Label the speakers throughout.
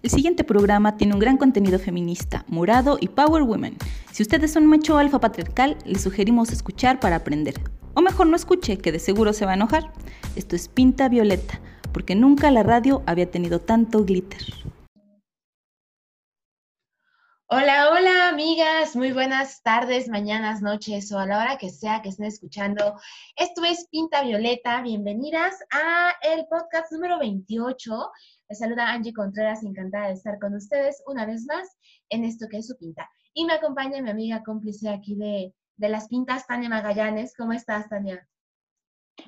Speaker 1: El siguiente programa tiene un gran contenido feminista, morado y power women. Si ustedes son macho alfa patriarcal, les sugerimos escuchar para aprender. O mejor no escuche, que de seguro se va a enojar. Esto es Pinta Violeta, porque nunca la radio había tenido tanto glitter.
Speaker 2: Hola, hola amigas, muy buenas tardes, mañanas, noches o a la hora que sea que estén escuchando. Esto es Pinta Violeta, bienvenidas a el podcast número 28 les saluda Angie Contreras, encantada de estar con ustedes una vez más en esto que es su pinta. Y me acompaña mi amiga cómplice aquí de, de las pintas, Tania Magallanes. ¿Cómo estás, Tania?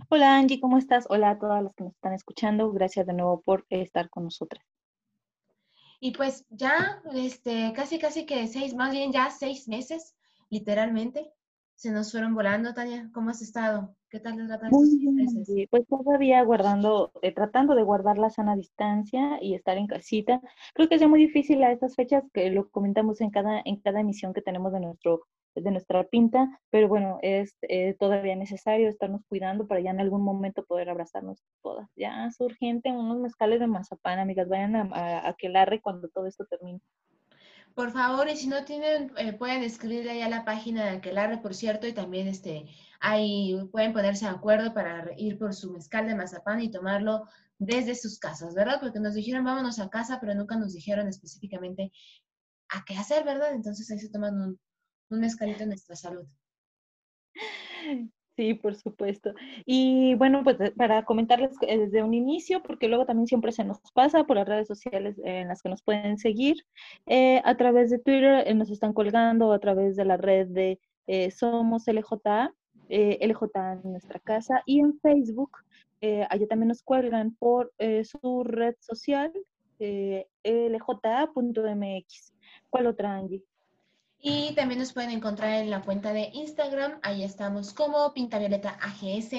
Speaker 1: Hola, Angie, ¿cómo estás? Hola a todas las que nos están escuchando. Gracias de nuevo por estar con nosotras.
Speaker 2: Y pues ya, este, casi, casi que seis, más bien ya seis meses, literalmente, se nos fueron volando, Tania. ¿Cómo has estado? ¿Qué tal tratan
Speaker 1: Muy Pues todavía guardando, eh, tratando de guardar la sana distancia y estar en casita. Creo que es muy difícil a estas fechas, que lo comentamos en cada, en cada emisión que tenemos de nuestro de nuestra pinta, pero bueno, es eh, todavía necesario estarnos cuidando para ya en algún momento poder abrazarnos todas. Ya es urgente unos mezcales de mazapán, amigas, vayan a, a, a Quelarre cuando todo esto termine.
Speaker 2: Por favor, y si no tienen, eh, pueden escribirle ahí a la página de Aquelarre, por cierto, y también este, ahí pueden ponerse de acuerdo para ir por su mezcal de mazapán y tomarlo desde sus casas, ¿verdad? Porque nos dijeron vámonos a casa, pero nunca nos dijeron específicamente a qué hacer, ¿verdad? Entonces ahí se toman un, un mezcalito en nuestra salud.
Speaker 1: Sí, por supuesto. Y bueno, pues eh, para comentarles eh, desde un inicio, porque luego también siempre se nos pasa por las redes sociales en las que nos pueden seguir, eh, a través de Twitter nos están colgando, a través de la red de Somos LJ, LJ en nuestra casa, y en Facebook, allá también nos cuelgan por su red social, lj.mx. ¿Cuál otra, Angie?
Speaker 2: Y también nos pueden encontrar en la cuenta de Instagram, ahí estamos como Pintavioleta AGS.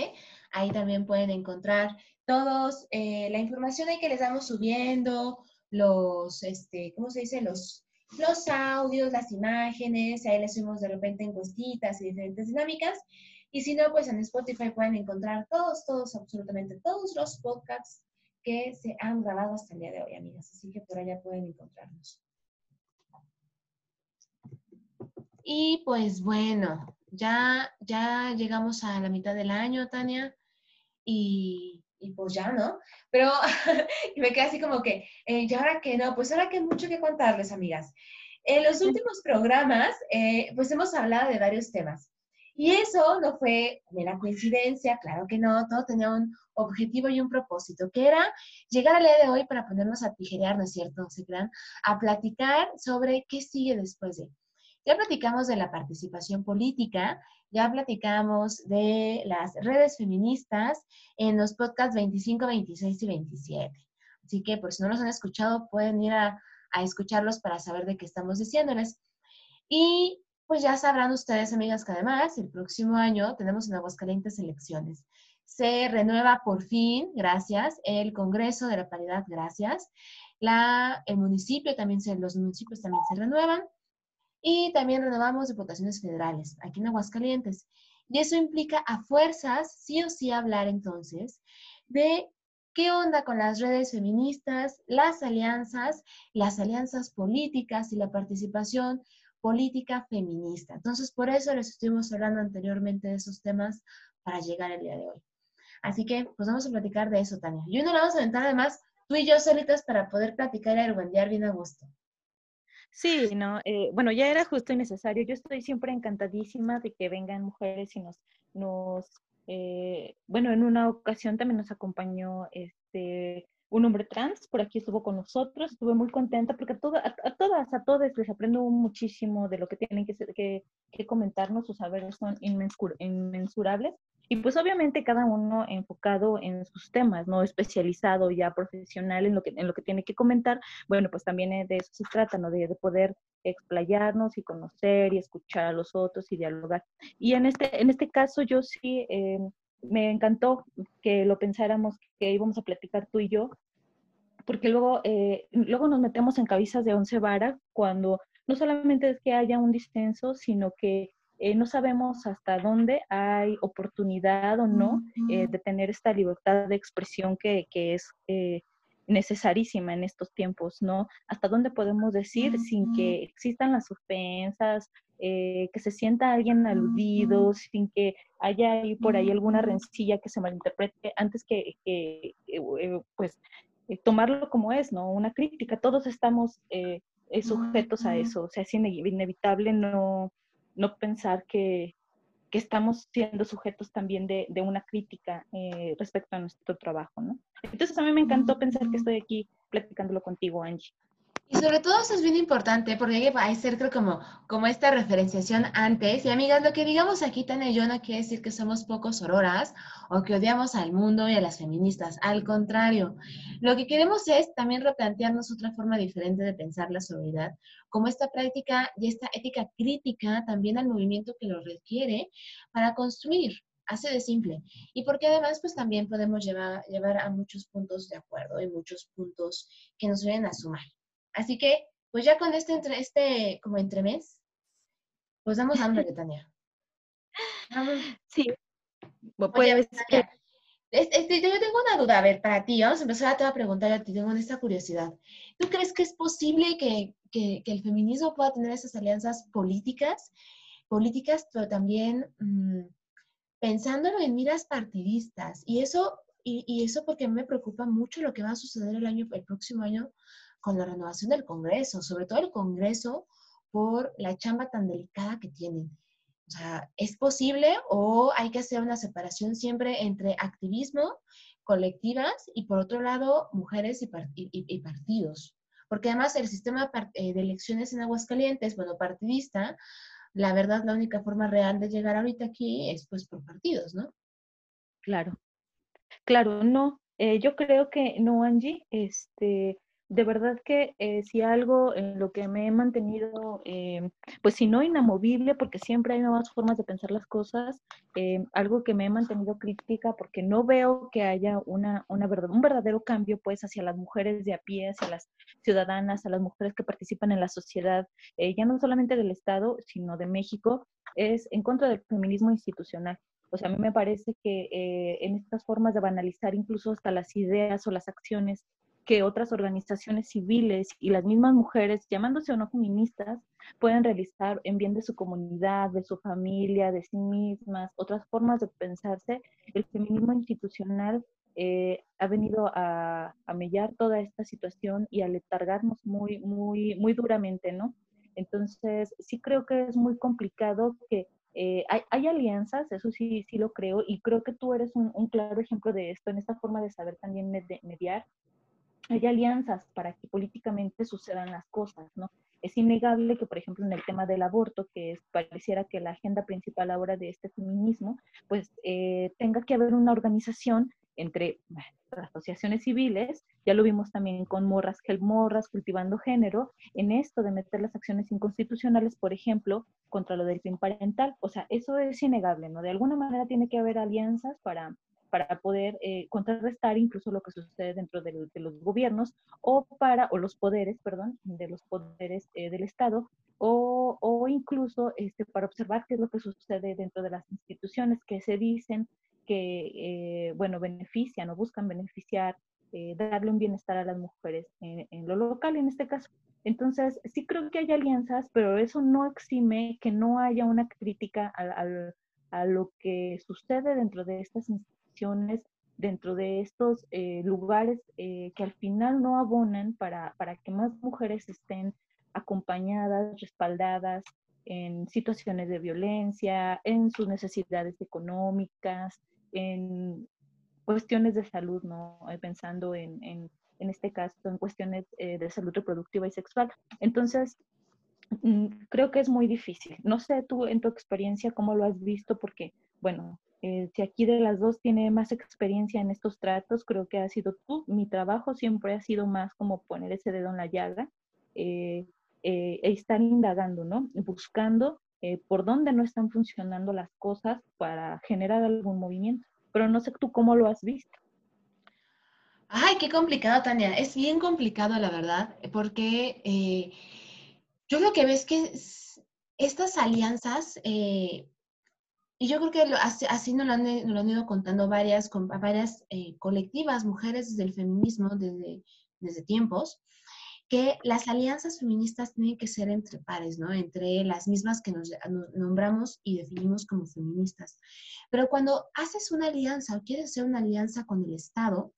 Speaker 2: Ahí también pueden encontrar todos eh, la información que les damos subiendo, los, este, ¿cómo se dice? Los, los audios, las imágenes, ahí les subimos de repente encuestitas y diferentes dinámicas. Y si no, pues en Spotify pueden encontrar todos, todos, absolutamente todos los podcasts que se han grabado hasta el día de hoy, amigas. Así que por allá pueden encontrarnos. Y pues bueno, ya, ya llegamos a la mitad del año, Tania, y, y pues ya, ¿no? Pero me quedé así como que, eh, ¿y ahora qué no? Pues ahora que mucho que contarles, amigas. En los últimos programas, eh, pues hemos hablado de varios temas. Y eso no fue mera coincidencia, claro que no, todo tenía un objetivo y un propósito, que era llegar al día de hoy para ponernos a tijerear, ¿no es cierto? ¿Se crean? A platicar sobre qué sigue después de. Ya platicamos de la participación política, ya platicamos de las redes feministas en los podcasts 25, 26 y 27. Así que por si no los han escuchado, pueden ir a, escucharlos para saber de qué estamos diciéndoles. Y pues ya sabrán ustedes, amigas, que además el próximo año tenemos en Aguascalientes elecciones. Se renueva por fin, gracias, el Congreso de la Paridad, gracias. La, el municipio también, se, los municipios también se renuevan. Y también renovamos diputaciones federales aquí en Aguascalientes. Y eso implica a fuerzas, sí o sí, hablar entonces de qué onda con las redes feministas, las alianzas, las alianzas políticas y la participación política feminista. Entonces, por eso les estuvimos hablando anteriormente de esos temas para llegar el día de hoy. Así que, pues vamos a platicar de eso, Tania. Y uno lo vamos a aventar además tú y yo solitas para poder platicar y argüendear bien a gusto.
Speaker 1: Sí, no, eh, bueno, ya era justo y necesario. Yo estoy siempre encantadísima de que vengan mujeres y nos, nos eh, bueno, en una ocasión también nos acompañó este un hombre trans, por aquí estuvo con nosotros, estuve muy contenta porque a, a, todas, a todos les aprendo muchísimo de lo que tienen que, que, que comentarnos, sus saberes son inmensurables y pues obviamente cada uno enfocado en sus temas, no especializado ya profesional en lo que, en lo que tiene que comentar. Bueno, pues también de eso se trata, ¿no? De, poder explayarnos y conocer y escuchar a los otros y dialogar. Y en este, en este caso yo sí eh, me encantó que lo pensáramos que íbamos a platicar tú y yo, porque luego, eh, luego nos metemos en cabezas de once varas cuando no solamente es que haya un distenso, sino que eh, no sabemos hasta dónde hay oportunidad o no eh, de tener esta libertad de expresión que, es eh, necesarísima en estos tiempos, ¿no? ¿Hasta dónde podemos decir sin que existan las ofensas, eh, que se sienta alguien aludido, sin que haya ahí por ahí alguna rencilla que se malinterprete, antes que, que pues, tomarlo como es, ¿no? Una crítica. Todos estamos sujetos a eso, o sea, es inevitable no, no pensar que, que estamos siendo sujetos también de, de una crítica eh, respecto a nuestro trabajo, ¿no? Entonces a mí me encantó pensar que estoy aquí platicándolo contigo, Angie.
Speaker 2: Y sobre todo eso es bien importante porque hay que ser creo como, como esta referenciación antes. Y amigas, lo que digamos aquí Tania y yo no quiere decir que somos pocos auroras o que odiamos al mundo y a las feministas. Al contrario, lo que queremos es también replantearnos otra forma diferente de pensar la sororidad, como esta práctica y esta ética crítica también al movimiento que lo requiere para construir. Así de simple. Y porque además, pues también podemos llevar, llevar a muchos puntos de acuerdo y muchos puntos que nos vienen a sumar. Así que, pues ya con este, entre, este como entremés, pues damos hambre, Tania.
Speaker 1: Sí.
Speaker 2: pues, este, yo tengo una duda, a ver, para ti, vamos a empezar a, preguntar a ti, tengo esta curiosidad. ¿Tú crees que es posible que, que, el feminismo pueda tener esas alianzas políticas, políticas, pero también mmm, pensándolo en miras partidistas? Y eso, y, y, eso porque me preocupa mucho lo que va a suceder el, año, el próximo año con la renovación del Congreso, sobre todo el Congreso por la chamba tan delicada que tienen. O sea, ¿es posible o hay que hacer una separación siempre entre activismo, colectivas y por otro lado mujeres y, partidos? Porque además el sistema eh, de elecciones en Aguascalientes, bueno, partidista, la verdad la única forma real de llegar ahorita aquí es pues por partidos, ¿no?
Speaker 1: Claro, claro, no. Eh, yo creo que no, Angie, este, de verdad que eh, si algo en lo que me he mantenido, eh, pues si no inamovible, porque siempre hay nuevas formas de pensar las cosas, eh, algo que me he mantenido crítica porque no veo que haya una, una verdad, un verdadero cambio pues hacia las mujeres de a pie, hacia las ciudadanas, a las mujeres que participan en la sociedad, ya no solamente del Estado, sino de México, es en contra del feminismo institucional. O sea, a mí me parece que en estas formas de banalizar incluso hasta las ideas o las acciones que otras organizaciones civiles y las mismas mujeres, llamándose o no feministas, pueden realizar en bien de su comunidad, de su familia, de sí mismas, otras formas de pensarse, el feminismo institucional eh, ha venido a, a, mellar toda esta situación y a letargarnos muy, muy, muy duramente, ¿no? Entonces, sí creo que es muy complicado que eh, hay, alianzas, eso sí, sí lo creo, y creo que tú eres un claro ejemplo de esto, en esta forma de saber también mediar, hay alianzas para que políticamente sucedan las cosas, ¿no? Es innegable que, por ejemplo, en el tema del aborto, que es, pareciera que la agenda principal ahora de este feminismo, pues eh, tenga que haber una organización entre las asociaciones civiles, ya lo vimos también con Morras, Morras, Cultivando Género, en esto de meter las acciones inconstitucionales, por ejemplo, contra lo del fin parental. O sea, eso es innegable, ¿no? De alguna manera tiene que haber alianzas para, para poder eh, contrarrestar incluso lo que sucede dentro de, los gobiernos o para, o los poderes, perdón, de los poderes eh, del Estado, o, o, incluso este, para observar qué es lo que sucede dentro de las instituciones que se dicen que, eh, bueno, benefician o buscan beneficiar, darle un bienestar a las mujeres en, lo local en este caso. Entonces, sí creo que hay alianzas, pero eso no exime que no haya una crítica al, al, a lo que sucede dentro de estas instituciones dentro de estos eh, lugares eh, que al final no abonan para, para que más mujeres estén acompañadas, respaldadas en situaciones de violencia, en sus necesidades económicas, en cuestiones de salud, ¿no? Eh, pensando en, en, en este caso, en cuestiones de salud reproductiva y sexual. Entonces, mm, creo que es muy difícil. No sé tú en tu experiencia cómo lo has visto, porque, bueno, eh, si aquí de las dos tiene más experiencia en estos tratos, creo que ha sido tú. Mi trabajo siempre ha sido más como poner ese dedo en la llaga eh, eh, e estar indagando, ¿no? Buscando por dónde no están funcionando las cosas para generar algún movimiento. Pero no sé tú cómo lo has visto.
Speaker 2: Ay, qué complicado, Tania. Es bien complicado, la verdad, porque yo lo que veo es que estas alianzas y yo creo que así, nos, lo han, ido contando varias, varias eh, colectivas, mujeres desde el feminismo, desde, desde tiempos, que las alianzas feministas tienen que ser entre pares, ¿no? Entre las mismas que nos nombramos y definimos como feministas. Pero cuando haces una alianza o quieres hacer una alianza con el Estado,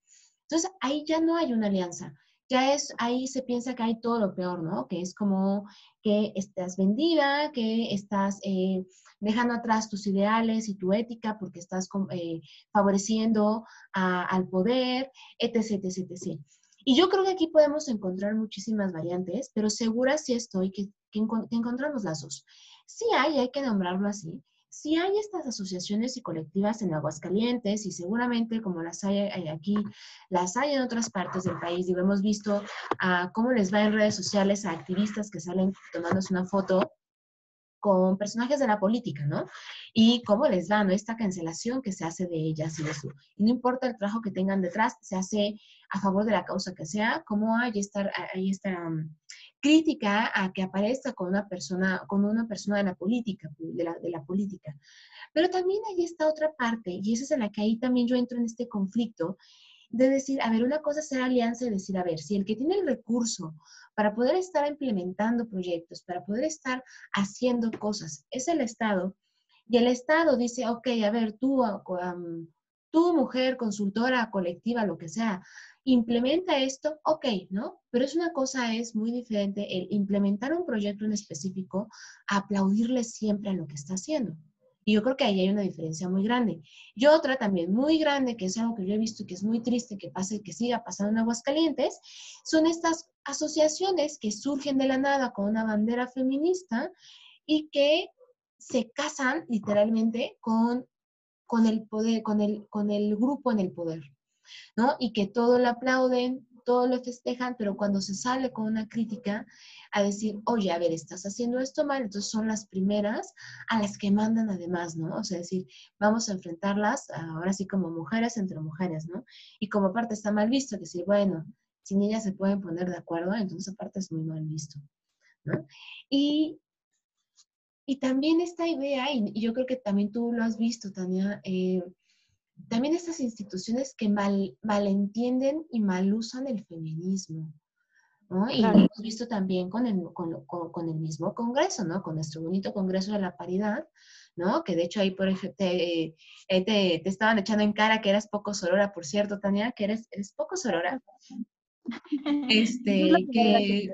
Speaker 2: entonces ahí ya no hay una alianza, ya es, ahí se piensa que hay todo lo peor, ¿no? Que es como que estás vendida, que estás eh, dejando atrás tus ideales y tu ética porque estás eh, favoreciendo al poder, etc, etc, etc. Y yo creo que aquí podemos encontrar muchísimas variantes, pero segura sí estoy que, que, encontramos las dos. Sí hay, hay que nombrarlo así, si hay estas asociaciones y colectivas en Aguascalientes y seguramente como las hay, aquí, las hay en otras partes del país. Y hemos visto a cómo les va en redes sociales a activistas que salen tomándose una foto con personajes de la política, ¿no? Y cómo les va, ¿no? Esta cancelación que se hace de ellas y de su... No importa el trabajo que tengan detrás, se hace a favor de la causa que sea, cómo hay esta, hay esta crítica a que aparezca con una persona, con una persona de la política, de la, de la política. Pero también hay esta otra parte, y esa es en la que ahí también yo entro en este conflicto, de decir, a ver, una cosa es ser alianza y decir, a ver, si el que tiene el recurso para poder estar implementando proyectos, para poder estar haciendo cosas, es el Estado, y el Estado dice, ok, a ver, tú, tú mujer, consultora, colectiva, lo que sea, implementa esto, ok, ¿no? Pero es una cosa, es muy diferente el implementar un proyecto en específico, aplaudirle siempre a lo que está haciendo. Y yo creo que ahí hay una diferencia muy grande. Y otra también muy grande, que es algo que yo he visto y que es muy triste que pase, que siga pasando en Aguascalientes, son estas asociaciones que surgen de la nada con una bandera feminista y que se casan literalmente con, con el poder, con el, con el grupo en el poder, ¿no? Y que todo lo aplauden, todo lo festejan, pero cuando se sale con una crítica a decir, oye, a ver, estás haciendo esto mal, entonces son las primeras a las que mandan además, ¿no? O sea, decir, vamos a enfrentarlas ahora sí como mujeres entre mujeres, ¿no? Y como parte está mal visto, decir, bueno, sin ellas se pueden poner de acuerdo, entonces aparte es muy mal visto, ¿no? Y, y también esta idea, y, yo creo que también tú lo has visto, Tania, eh, también estas instituciones que mal, malentienden y mal usan el feminismo. ¿no? Y lo hemos visto también con el, con, con, el mismo Congreso, ¿no? Con nuestro bonito Congreso de la Paridad, ¿no? Que de hecho ahí por ejemplo, te, te, te, estaban echando en cara que eras poco sorora, por cierto, Tania, que eres, eres poco sorora. Este, que,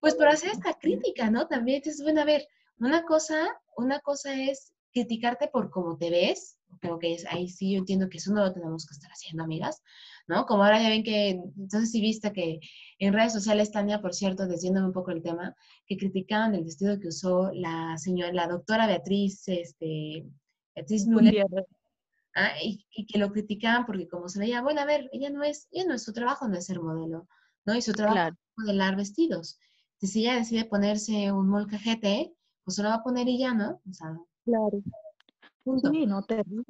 Speaker 2: pues por hacer esta crítica, ¿no? También, entonces, bueno, a ver, una cosa, una cosa es criticarte por cómo te ves, creo que es, ahí sí yo entiendo que eso no lo tenemos que estar haciendo, amigas, ¿no? Como ahora ya ven que, entonces sí viste que en redes sociales, Tania, por cierto, desviándome un poco el tema, que criticaban el vestido que usó la señora, la doctora Beatriz, este, Beatriz Müller, ¿ah? y, que lo criticaban porque como se veía, bueno, a ver, ella no es, ella no es su trabajo, no es ser modelo, ¿no? Y su trabajo es modelar vestidos. Si ella decide ponerse un molcajete, pues se lo va a poner ella, ¿no? O sea,
Speaker 1: claro. Sí, no, terrible,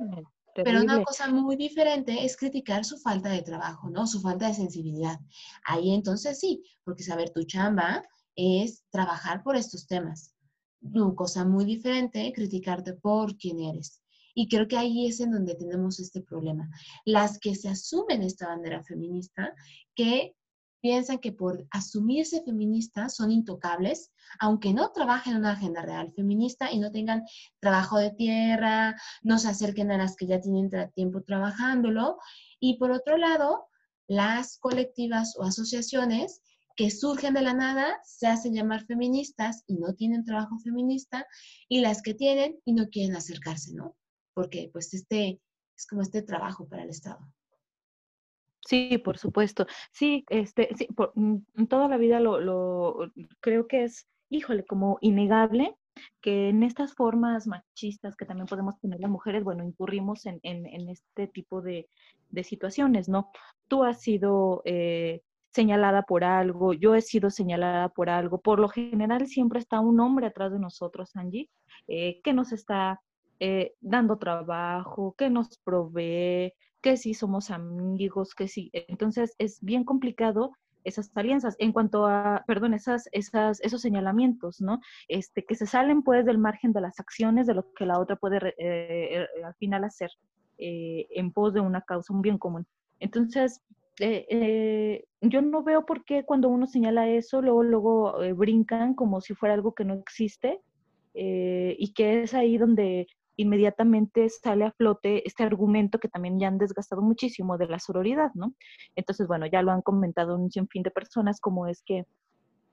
Speaker 2: Pero una cosa muy diferente es criticar su falta de trabajo, ¿no? Su falta de sensibilidad. Ahí entonces sí, porque saber tu chamba es trabajar por estos temas. Una cosa muy diferente, criticarte por quién eres. Y creo que ahí es en donde tenemos este problema. Las que se asumen esta bandera feminista, que piensan que por asumirse feministas son intocables, aunque no trabajen en una agenda real feminista y no tengan trabajo de tierra, no se acerquen a las que ya tienen tiempo trabajándolo. Y por otro lado, las colectivas o asociaciones que surgen de la nada se hacen llamar feministas y no tienen trabajo feminista, y las que tienen y no quieren acercarse, ¿no? Porque pues este es como este trabajo para el Estado.
Speaker 1: Sí, por supuesto. Sí, este, sí, por, mm, toda la vida lo, lo, creo que es, híjole, como innegable que en estas formas machistas que también podemos tener las mujeres, bueno, incurrimos en, en, en este tipo de, de, situaciones, ¿no? Tú has sido eh, señalada por algo, yo he sido señalada por algo. Por lo general siempre está un hombre atrás de nosotros, Angie, eh, que nos está eh, dando trabajo, que nos provee, que si somos amigos, que sí. Entonces es bien complicado esas alianzas. En cuanto a, perdón, esas, esas, esos señalamientos, ¿no? Este, que se salen pues del margen de las acciones de lo que la otra puede eh, al final hacer en pos de una causa, un bien común. Entonces, yo no veo por qué cuando uno señala eso, luego, luego brincan como si fuera algo que no existe y que es ahí donde inmediatamente sale a flote este argumento que también ya han desgastado muchísimo de la sororidad, ¿no? Entonces, bueno, ya lo han comentado un sinfín de personas, como es que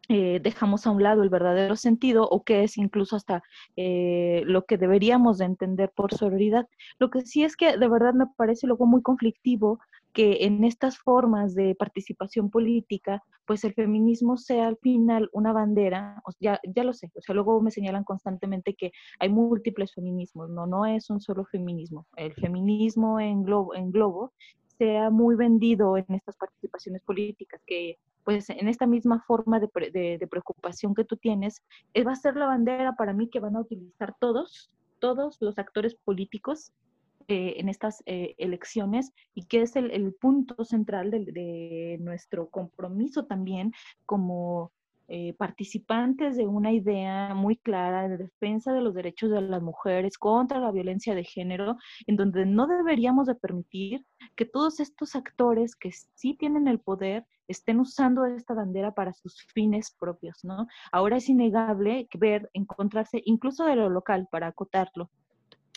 Speaker 1: eh, dejamos a un lado el verdadero sentido o que es incluso hasta eh, lo que deberíamos de entender por sororidad. Lo que sí es que de verdad me parece luego muy conflictivo que en estas formas de participación política, pues el feminismo sea al final una bandera, ya, ya lo sé, o sea, luego me señalan constantemente que hay múltiples feminismos, no, no es un solo feminismo, el feminismo en globo, en globo sea muy vendido en estas participaciones políticas, que pues en esta misma forma de, preocupación que tú tienes, va a ser la bandera para mí que van a utilizar todos, todos los actores políticos eh, en estas eh, elecciones y que es el, punto central de, nuestro compromiso también como eh, participantes de una idea muy clara de defensa de los derechos de las mujeres contra la violencia de género, en donde no deberíamos de permitir que todos estos actores que sí tienen el poder estén usando esta bandera para sus fines propios, ¿no? Ahora es innegable ver, encontrarse incluso de lo local, para acotarlo,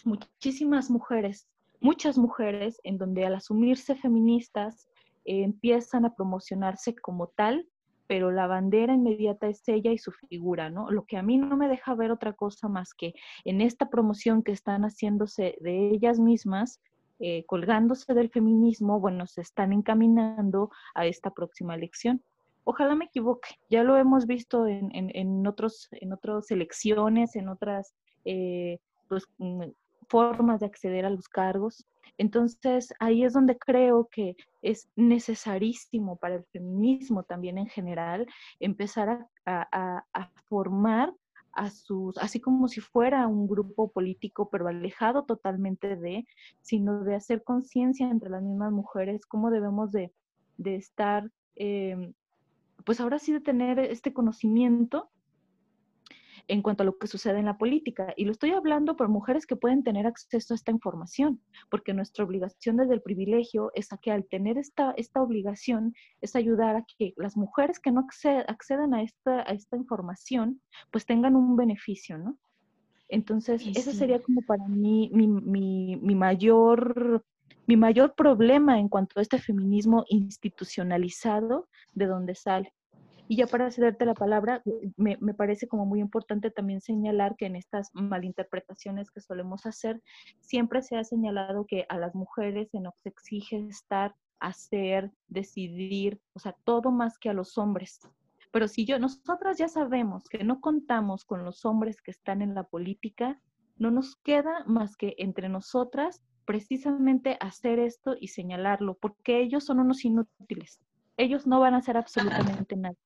Speaker 1: muchísimas mujeres, muchas mujeres en donde al asumirse feministas eh, empiezan a promocionarse como tal, pero la bandera inmediata es ella y su figura, ¿no? Lo que a mí no me deja ver otra cosa más que en esta promoción que están haciéndose de ellas mismas, eh, colgándose del feminismo, bueno, se están encaminando a esta próxima elección. Ojalá me equivoque, ya lo hemos visto en, en, otros, en otras elecciones, en otras eh, pues, mm, formas de acceder a los cargos. Entonces, ahí es donde creo que es necesarísimo para el feminismo también en general empezar a, formar a sus, así como si fuera un grupo político, pero alejado totalmente de, sino de hacer conciencia entre las mismas mujeres, cómo debemos de, estar, em, pues ahora sí de tener este conocimiento en cuanto a lo que sucede en la política. Y lo estoy hablando por mujeres que pueden tener acceso a esta información, porque nuestra obligación desde el privilegio es a que al tener esta, esta obligación es ayudar a que las mujeres que no acceden a esta, a esta información, pues tengan un beneficio, ¿no? Entonces, ese sería como para mí mi, mi, mi mayor mi mayor problema en cuanto a este feminismo institucionalizado de donde sale. Y ya para cederte la palabra, me, me, parece como muy importante también señalar que en estas malinterpretaciones que solemos hacer, siempre se ha señalado que a las mujeres se nos exige estar, hacer, decidir, o sea, todo más que a los hombres. Pero si yo, nosotras ya sabemos que no contamos con los hombres que están en la política, no nos queda más que entre nosotras precisamente hacer esto y señalarlo, porque ellos son unos inútiles. Ellos no van a hacer absolutamente nada.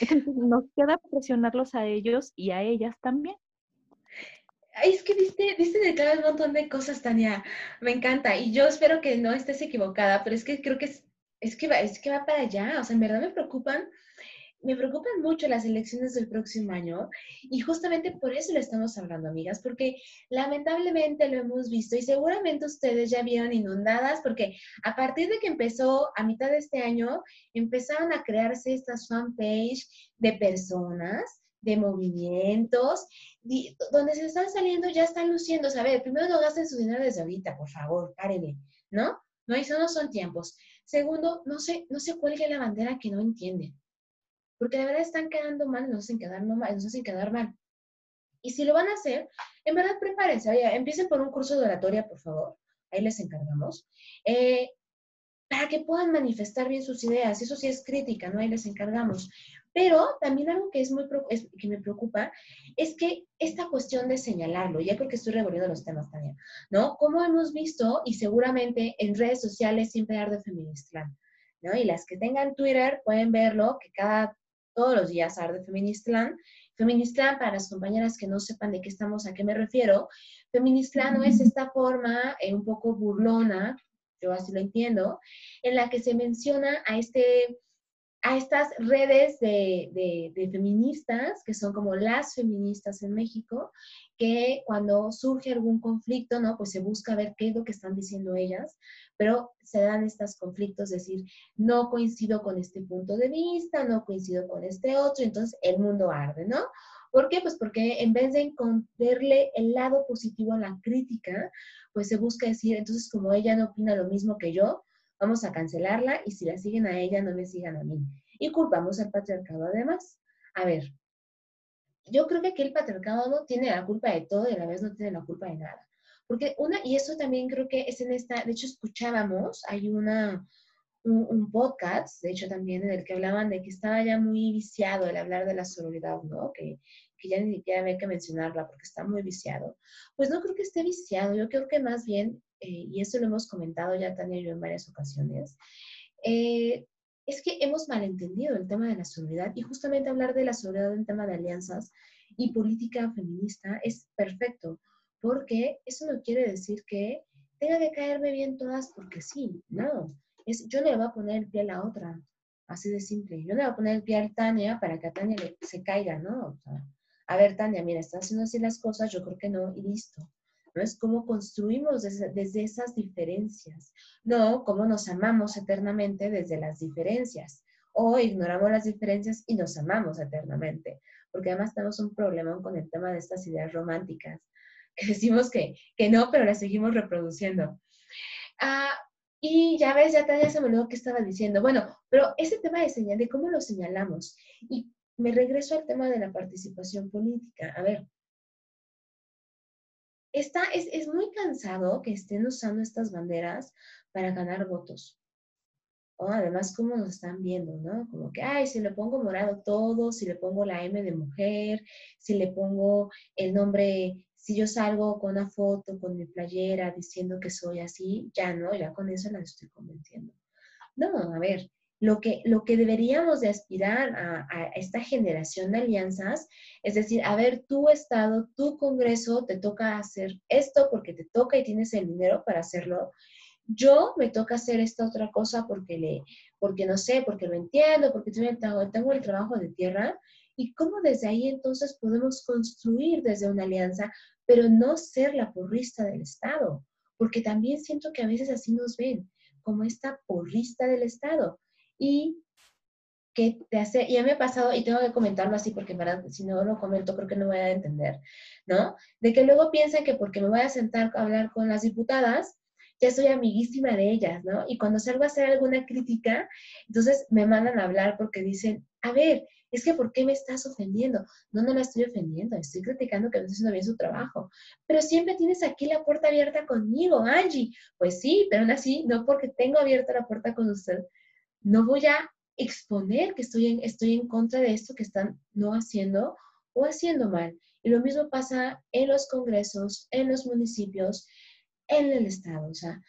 Speaker 1: Entonces nos queda presionarlos a ellos y a ellas también.
Speaker 2: Es que viste, viste de cada un montón de cosas, Tania. Me encanta. Y yo espero que no estés equivocada, pero es que creo que es, es que va, es que va para allá. O sea, en verdad me preocupan me preocupan mucho las elecciones del próximo año y justamente por eso le estamos hablando, amigas, porque lamentablemente lo hemos visto y seguramente ustedes ya vieron inundadas porque a partir de que empezó a mitad de este año, empezaron a crearse estas fanpage de personas, de movimientos, donde se están saliendo, ya están luciendo. O sea, primero no gasten su dinero desde ahorita, por favor, párenle, ¿no? No, eso no son tiempos. Segundo, no se, no se cuelgue la bandera que no entienden porque de verdad están quedando mal, nos hacen quedar mal, nos hacen quedar mal. Y si lo van a hacer, en verdad prepárense, oye, empiecen por un curso de oratoria, por favor, ahí les encargamos, eh, para que puedan manifestar bien sus ideas, eso sí es crítica, ¿no? Ahí les encargamos. Pero también algo que es muy que me preocupa es que esta cuestión de señalarlo, ya porque estoy revolviendo los temas también, ¿no? Como hemos visto, y seguramente en redes sociales siempre arde Feministland, ¿no? Y las que tengan Twitter pueden verlo, que cada todos los días arde Feministland. Feministland, para las compañeras que no sepan de qué estamos, a qué me refiero, Feministland no es esta forma eh, un poco burlona, yo así lo entiendo, en la que se menciona a este a estas redes de, feministas, que son como las feministas en México, que cuando surge algún conflicto, ¿no? Pues se busca ver qué es lo que están diciendo ellas, pero se dan estos conflictos, decir, no coincido con este punto de vista, no coincido con este otro, entonces el mundo arde, ¿no? ¿Por qué? Pues porque en vez de encontrarle el lado positivo a la crítica, pues se busca decir, entonces como ella no opina lo mismo que yo, vamos a cancelarla y si la siguen a ella, no me sigan a mí. Y culpamos al patriarcado además. A ver, yo creo que aquí el patriarcado no tiene la culpa de todo y a la vez no tiene la culpa de nada. Porque una, y eso también creo que es en esta, de hecho escuchábamos, hay una, un, podcast, de hecho también en el que hablaban de que estaba ya muy viciado el hablar de la sororidad, ¿no? Que, que ya ni siquiera había que mencionarla porque está muy viciado. Pues no creo que esté viciado, yo creo que más bien eh, y eso lo hemos comentado ya Tania y yo en varias ocasiones, eh, es que hemos malentendido el tema de la seguridad y justamente hablar de la seguridad en tema de alianzas y política feminista es perfecto, porque eso no quiere decir que tenga que caerme bien todas porque sí, no, es yo le voy a poner el pie a la otra, así de simple, yo le voy a poner el pie a Tania para que a Tania se caiga, ¿no? a ver, Tania, mira, estás haciendo así las cosas, yo creo que no, y listo. ¿No? Es cómo construimos desde, esas diferencias, no cómo nos amamos eternamente desde las diferencias, o ignoramos las diferencias y nos amamos eternamente, porque además tenemos un problema con el tema de estas ideas románticas, que decimos que, que no, pero las seguimos reproduciendo. Ah, y ya ves, ya, ya se me olvidó que estaba diciendo. Bueno, pero ese tema de señal, de cómo lo señalamos. Y me regreso al tema de la participación política. A ver, está, es, es muy cansado que estén usando estas banderas para ganar votos. o además, cómo nos están viendo, ¿no? Como que, ay, si le pongo morado todo, si le pongo la M de mujer, si le pongo el nombre, si yo salgo con una foto, con mi playera, diciendo que soy así, ya no, ya con eso la estoy convenciendo. No, a ver, lo que, lo que deberíamos de aspirar a, esta generación de alianzas, es decir, a ver, tu Estado, tu Congreso, te toca hacer esto porque te toca y tienes el dinero para hacerlo. Yo me toca hacer esta otra cosa porque, le, porque no sé, porque lo entiendo, porque tengo, tengo el trabajo de tierra. Y cómo desde ahí entonces podemos construir desde una alianza, pero no ser la porrista del Estado, porque también siento que a veces así nos ven, como esta porrista del Estado y que te hace, y a mí me ha pasado, y tengo que comentarlo así porque si no lo comento creo que no voy a entender, ¿no? De que luego piensen que porque me voy a sentar a hablar con las diputadas, ya soy amiguísima de ellas, ¿no? Y cuando salgo a hacer alguna crítica, entonces me mandan a hablar porque dicen, a ver, es que ¿por qué me estás ofendiendo? No, no la estoy ofendiendo, estoy criticando que no está haciendo bien su trabajo. Pero siempre tienes aquí la puerta abierta conmigo, Angie. Pues sí, pero aún así, no porque tengo abierta la puerta con usted, no voy a exponer que estoy en, estoy en contra de esto que están no haciendo o haciendo mal. Y lo mismo pasa en los congresos, en los municipios, en el Estado. O sea,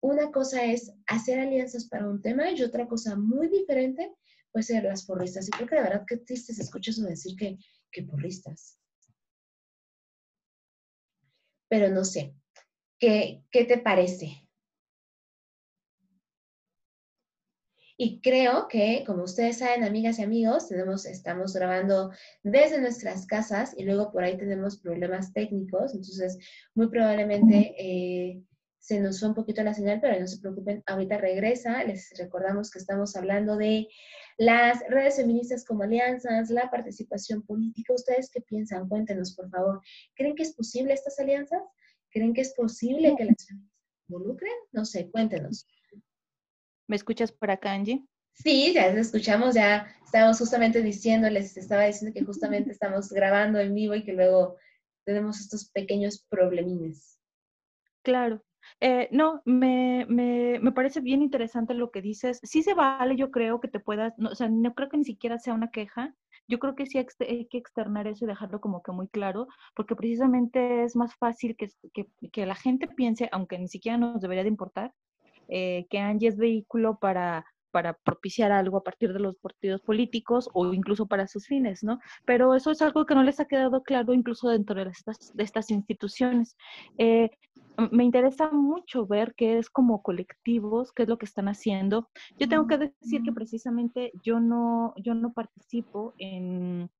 Speaker 2: una cosa es hacer alianzas para un tema y otra cosa muy diferente puede ser las porristas. Y creo que de verdad que triste se escucha eso de decir que, que porristas. Pero no sé, ¿qué, qué te parece? Y creo que, como ustedes saben, amigas y amigos, tenemos, estamos grabando desde nuestras casas y luego por ahí tenemos problemas técnicos, entonces muy probablemente eh, se nos fue un poquito la señal, pero no se preocupen, ahorita regresa. Les recordamos que estamos hablando de las redes feministas como alianzas, la participación política. ¿Ustedes qué piensan? Cuéntenos, por favor. ¿Creen que es posible estas alianzas? ¿Creen que es posible que las feministas involucren? No sé, cuéntenos.
Speaker 1: ¿Me escuchas por acá, Angie?
Speaker 2: Sí, ya escuchamos, ya estábamos justamente diciéndoles, estaba diciendo que justamente estamos grabando en vivo y que luego tenemos estos pequeños problemines.
Speaker 1: Claro. Eh, no, me, me, me, parece bien interesante lo que dices. Sí se vale, yo creo que te puedas, no, o sea, no creo que ni siquiera sea una queja. Yo creo que sí hay que externar eso y dejarlo como que muy claro, porque precisamente es más fácil que, que, que la gente piense, aunque ni siquiera nos debería de importar, eh, que Angie es vehículo para, para propiciar algo a partir de los partidos políticos o incluso para sus fines, ¿no? Pero eso es algo que no les ha quedado claro incluso dentro de estas, de estas instituciones. Eh, me interesa mucho ver qué es como colectivos, qué es lo que están haciendo. Yo tengo que decir que precisamente yo no, yo no participo en,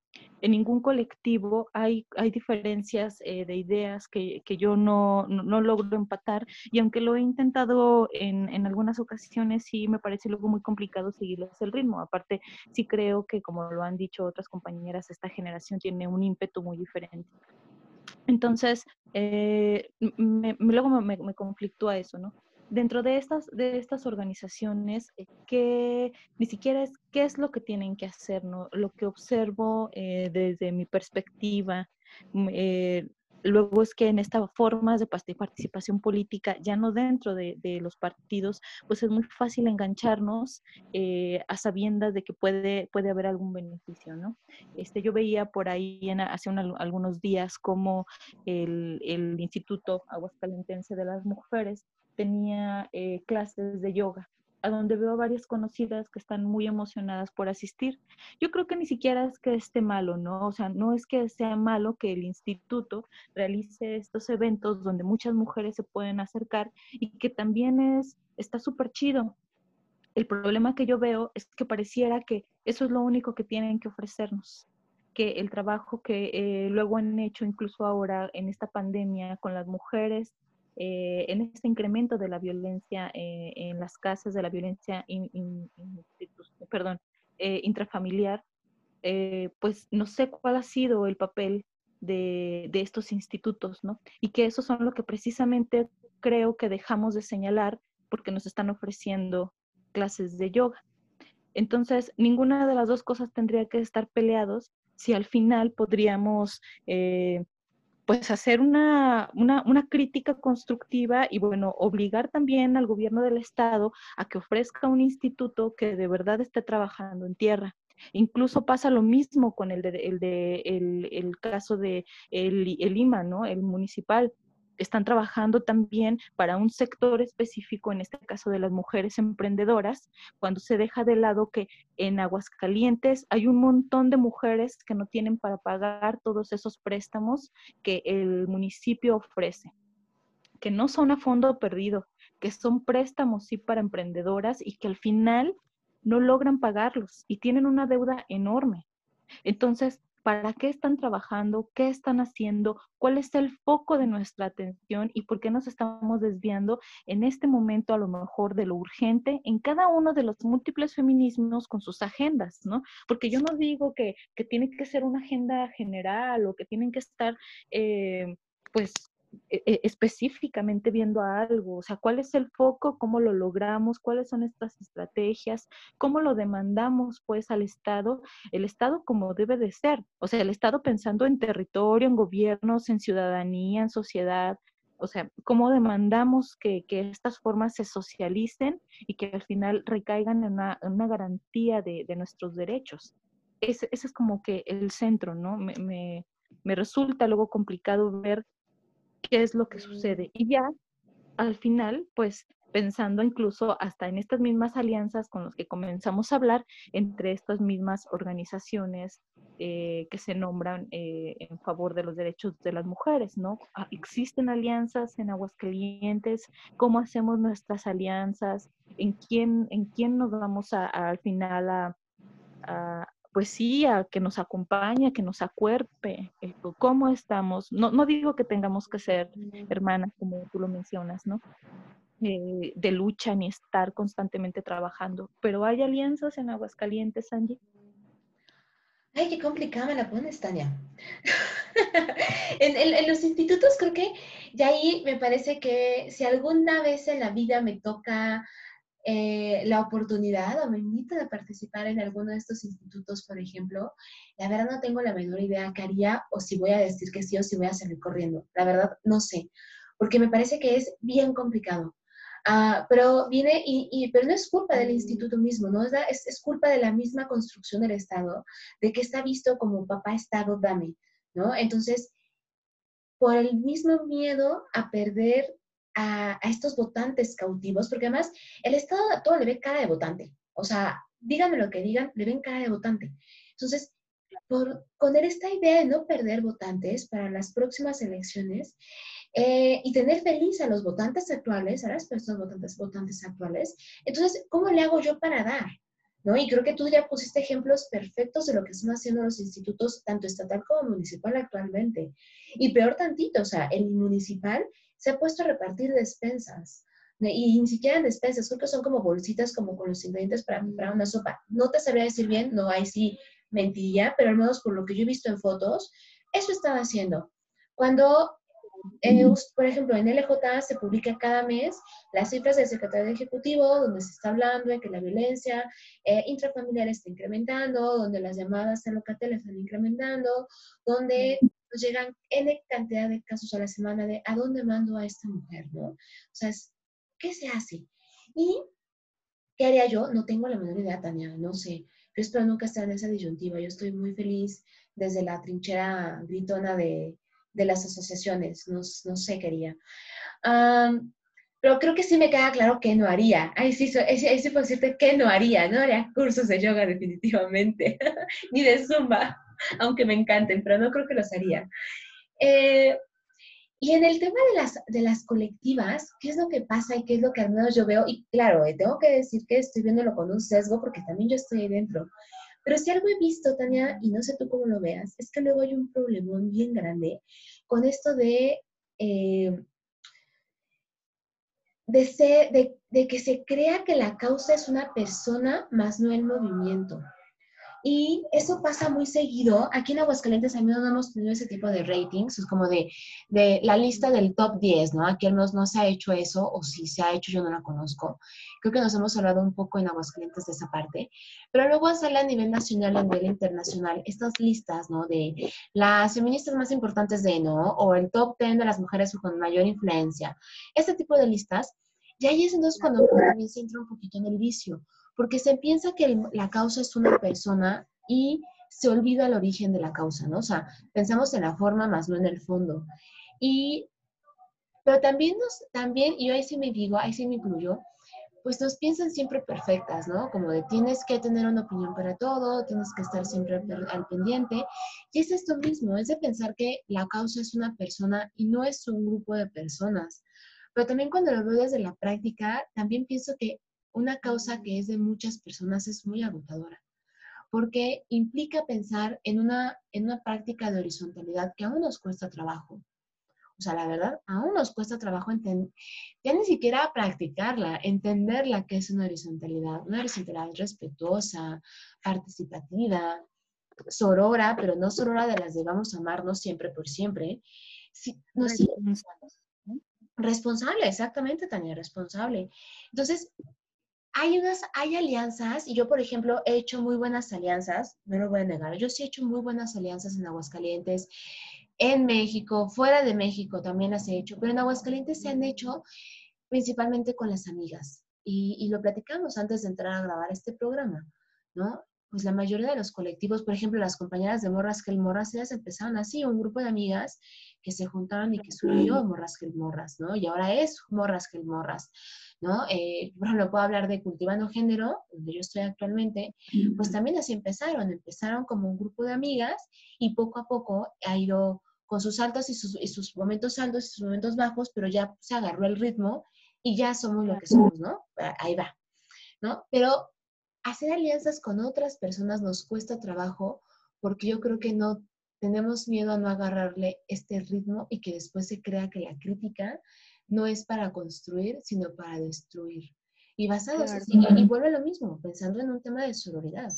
Speaker 1: en ningún colectivo hay, hay diferencias eh, de ideas que, que yo no, no, logro empatar y aunque lo he intentado en, en, algunas ocasiones, sí me parece luego muy complicado seguirles el ritmo. Aparte, sí creo que, como lo han dicho otras compañeras, esta generación tiene un ímpetu muy diferente. Entonces, eh, me, luego me, me conflictúa eso, ¿no? Dentro de estas, de estas organizaciones, eh, ¿qué, ni siquiera es qué es lo que tienen que hacer, ¿no? Lo que observo eh, desde mi perspectiva, mm, eh, luego es que en estas formas de participación política, ya no dentro de, los partidos, pues es muy fácil engancharnos a sabiendas de que puede, puede haber algún beneficio, ¿no? Este, yo veía por ahí en, hace algunos días como el, el Instituto Aguascalentense de las Mujeres tenía eh, clases de yoga, a donde veo varias conocidas que están muy emocionadas por asistir. Yo creo que ni siquiera es que esté malo, ¿no? O sea, no es que sea malo que el instituto realice estos eventos donde muchas mujeres se pueden acercar y que también es, está súper chido. El problema que yo veo es que pareciera que eso es lo único que tienen que ofrecernos que el trabajo que eh, luego han hecho incluso ahora en esta pandemia con las mujeres eh, en este incremento de la violencia eh, en las casas, de la violencia perdón, eh, intrafamiliar, pues no sé cuál ha sido el papel de, de, estos institutos, ¿no? Y que esos son lo que precisamente creo que dejamos de señalar porque nos están ofreciendo clases de yoga. Entonces, ninguna de las dos cosas tendría que estar peleados si al final podríamos pues hacer una, una, crítica constructiva y bueno, obligar también al gobierno del estado a que ofrezca un instituto que de verdad esté trabajando en tierra. Incluso pasa lo mismo con el, de, el, de, el, caso de el, el IMA, ¿no? El municipal están trabajando también para un sector específico, en este caso de las mujeres emprendedoras, cuando se deja de lado que en Aguascalientes hay un montón de mujeres que no tienen para pagar todos esos préstamos que el municipio ofrece, que no son a fondo perdido, que son préstamos sí para emprendedoras y que al final no logran pagarlos y tienen una deuda enorme. Entonces, para qué están trabajando, qué están haciendo, cuál es el foco de nuestra atención y por qué nos estamos desviando en este momento a lo mejor de lo urgente en cada uno de los múltiples feminismos con sus agendas, ¿no? Porque yo no digo que, que tiene que ser una agenda general o que tienen que estar, eh, pues, específicamente viendo algo, o sea, cuál es el foco, cómo lo logramos, cuáles son estas estrategias, cómo lo demandamos pues al Estado, el Estado como debe de ser, o sea, el Estado pensando en territorio, en gobiernos, en ciudadanía, en sociedad, o sea, cómo demandamos que, estas formas se socialicen y que al final recaigan en una, garantía de, nuestros derechos. Ese, es como que el centro, ¿no? me resulta luego complicado ver qué es lo que sucede. Y ya al final, pues pensando incluso hasta en estas mismas alianzas con las que comenzamos a hablar entre estas mismas organizaciones eh, que se nombran eh, en favor de los derechos de las mujeres, ¿no? Ah, existen alianzas en Aguascalientes, ¿cómo hacemos nuestras alianzas? ¿En quién, en quién nos vamos a, al final a, pues sí, a que nos acompañe, a que nos acuerpe, eh, cómo estamos. No, no digo que tengamos que ser hermanas, como tú lo mencionas, ¿no? Eh, de lucha ni estar constantemente trabajando, pero hay alianzas en Aguascalientes, Angie.
Speaker 2: Ay, qué complicada me la pones, Tania. en, en, los institutos creo que ya ahí me parece que si alguna vez en la vida me toca eh, la oportunidad o me invitan a participar en alguno de estos institutos, por ejemplo, la verdad no tengo la menor idea qué haría o si voy a decir que sí o si voy a salir corriendo. La verdad no sé, porque me parece que es bien complicado. Ah, pero viene, y, pero no es culpa del instituto mismo, ¿no? Es, es, es, culpa de la misma construcción del Estado, de que está visto como papá Estado, dame, ¿no? Entonces, por el mismo miedo a perder a, estos votantes cautivos, porque además el Estado a todo le ve cara de votante. O sea, díganme lo que digan, le ven cara de votante. Entonces, por poner esta idea de no perder votantes para las próximas elecciones, eh, y tener feliz a los votantes actuales, a las personas votantes, votantes actuales. Entonces, ¿cómo le hago yo para dar? ¿No? Y creo que tú ya pusiste ejemplos perfectos de lo que están haciendo los institutos, tanto estatal como municipal actualmente. Y peor tantito, o sea, el municipal se ha puesto a repartir despensas. Y ni siquiera en despensas, creo que son como bolsitas como con los ingredientes para una sopa. No te sabría decir bien, no hay sí mentiría, pero al menos por lo que yo he visto en fotos, eso estaba haciendo. Cuando, eh, por ejemplo, en LJ se publica cada mes las cifras del secretario ejecutivo, donde se está hablando de que la violencia eh, intrafamiliar está incrementando, donde las llamadas a Locatel están incrementando, donde nos llegan N cantidad de casos a la semana de a dónde mando a esta mujer, ¿no? O sea, ¿qué se hace? Y, ¿qué haría yo? No tengo la menor idea, Tania, no sé. Yo espero nunca estar en esa disyuntiva. Yo estoy muy feliz desde la trinchera gritona de, de las asociaciones. No, no sé qué haría. pero creo que sí me queda claro que no haría. Ahí sí, ahí sí puedo decirte que no haría. No haría cursos de yoga definitivamente, ni de zumba, aunque me encanten, pero no creo que los haría. Eh, y en el tema de las, de las colectivas, ¿qué es lo que pasa y qué es lo que al menos yo veo? Y claro, eh, tengo que decir que estoy viéndolo con un sesgo porque también yo estoy ahí dentro. Pero si algo he visto, Tania, y no sé tú cómo lo veas, es que luego hay un problemón bien grande con esto de, eh, de, de que se crea que la causa es una persona más no el movimiento. Y eso pasa muy seguido. Aquí en Aguascalientes a mí no hemos tenido ese tipo de ratings, es como de, de la lista del top 10, ¿no? Aquí al menos no se ha hecho eso, o si se ha hecho yo no la conozco. Creo que nos hemos hablado un poco en Aguascalientes de esa parte. Pero luego sale a nivel nacional, a nivel internacional, estas listas, ¿no? De las feministas más importantes de, ¿no? O el top 10 de las mujeres con mayor influencia. Este tipo de listas. Y ahí es entonces cuando también se entra un poquito en el vicio porque se piensa que la causa es una persona y se olvida el origen de la causa, ¿no? O sea, pensamos en la forma más no en el fondo. Y, pero también nos, también, y ahí sí me digo, ahí sí me incluyo, pues nos piensan siempre perfectas, ¿no? Como de tienes que tener una opinión para todo, tienes que estar siempre al pendiente. Y es esto mismo, es de pensar que la causa es una persona y no es un grupo de personas. Pero también cuando lo veo desde la práctica, también pienso que una causa que es de muchas personas es muy agotadora, porque implica pensar en una, en una práctica de horizontalidad que aún nos cuesta trabajo. O sea, la verdad, aún nos cuesta trabajo ya ni siquiera practicarla, entenderla que es una horizontalidad, una horizontalidad respetuosa, participativa, sorora, pero no sorora de las de vamos a amarnos siempre por siempre. responsable. responsable, exactamente, Tania, responsable. Entonces, hay unas, hay alianzas, y yo, por ejemplo, he hecho muy buenas alianzas, no lo voy a negar, yo sí he hecho muy buenas alianzas en Aguascalientes, en México, fuera de México también las he hecho, pero en Aguascalientes se han hecho principalmente con las amigas, y, y lo platicamos antes de entrar a grabar este programa, ¿no? Pues la mayoría de los colectivos, por ejemplo, las compañeras de Morras que el Morras, ellas empezaron así, un grupo de amigas que se juntaron y que surgió Morras que el Morras, ¿no? Y ahora es Morras que el Morras. ¿No? Eh, por ejemplo, puedo hablar de Cultivando Género, donde yo estoy actualmente, pues también así empezaron, empezaron como un grupo de amigas y poco a poco ha ido con sus altos y sus, y sus momentos altos y sus momentos bajos, pero ya se agarró el ritmo y ya somos lo que somos, ¿no? Ahí va, ¿no? Pero hacer alianzas con otras personas nos cuesta trabajo porque yo creo que no tenemos miedo a no agarrarle este ritmo y que después se crea que la crítica no es para construir, sino para destruir. Y basados y, vuelve lo mismo, pensando en un tema de sororidad,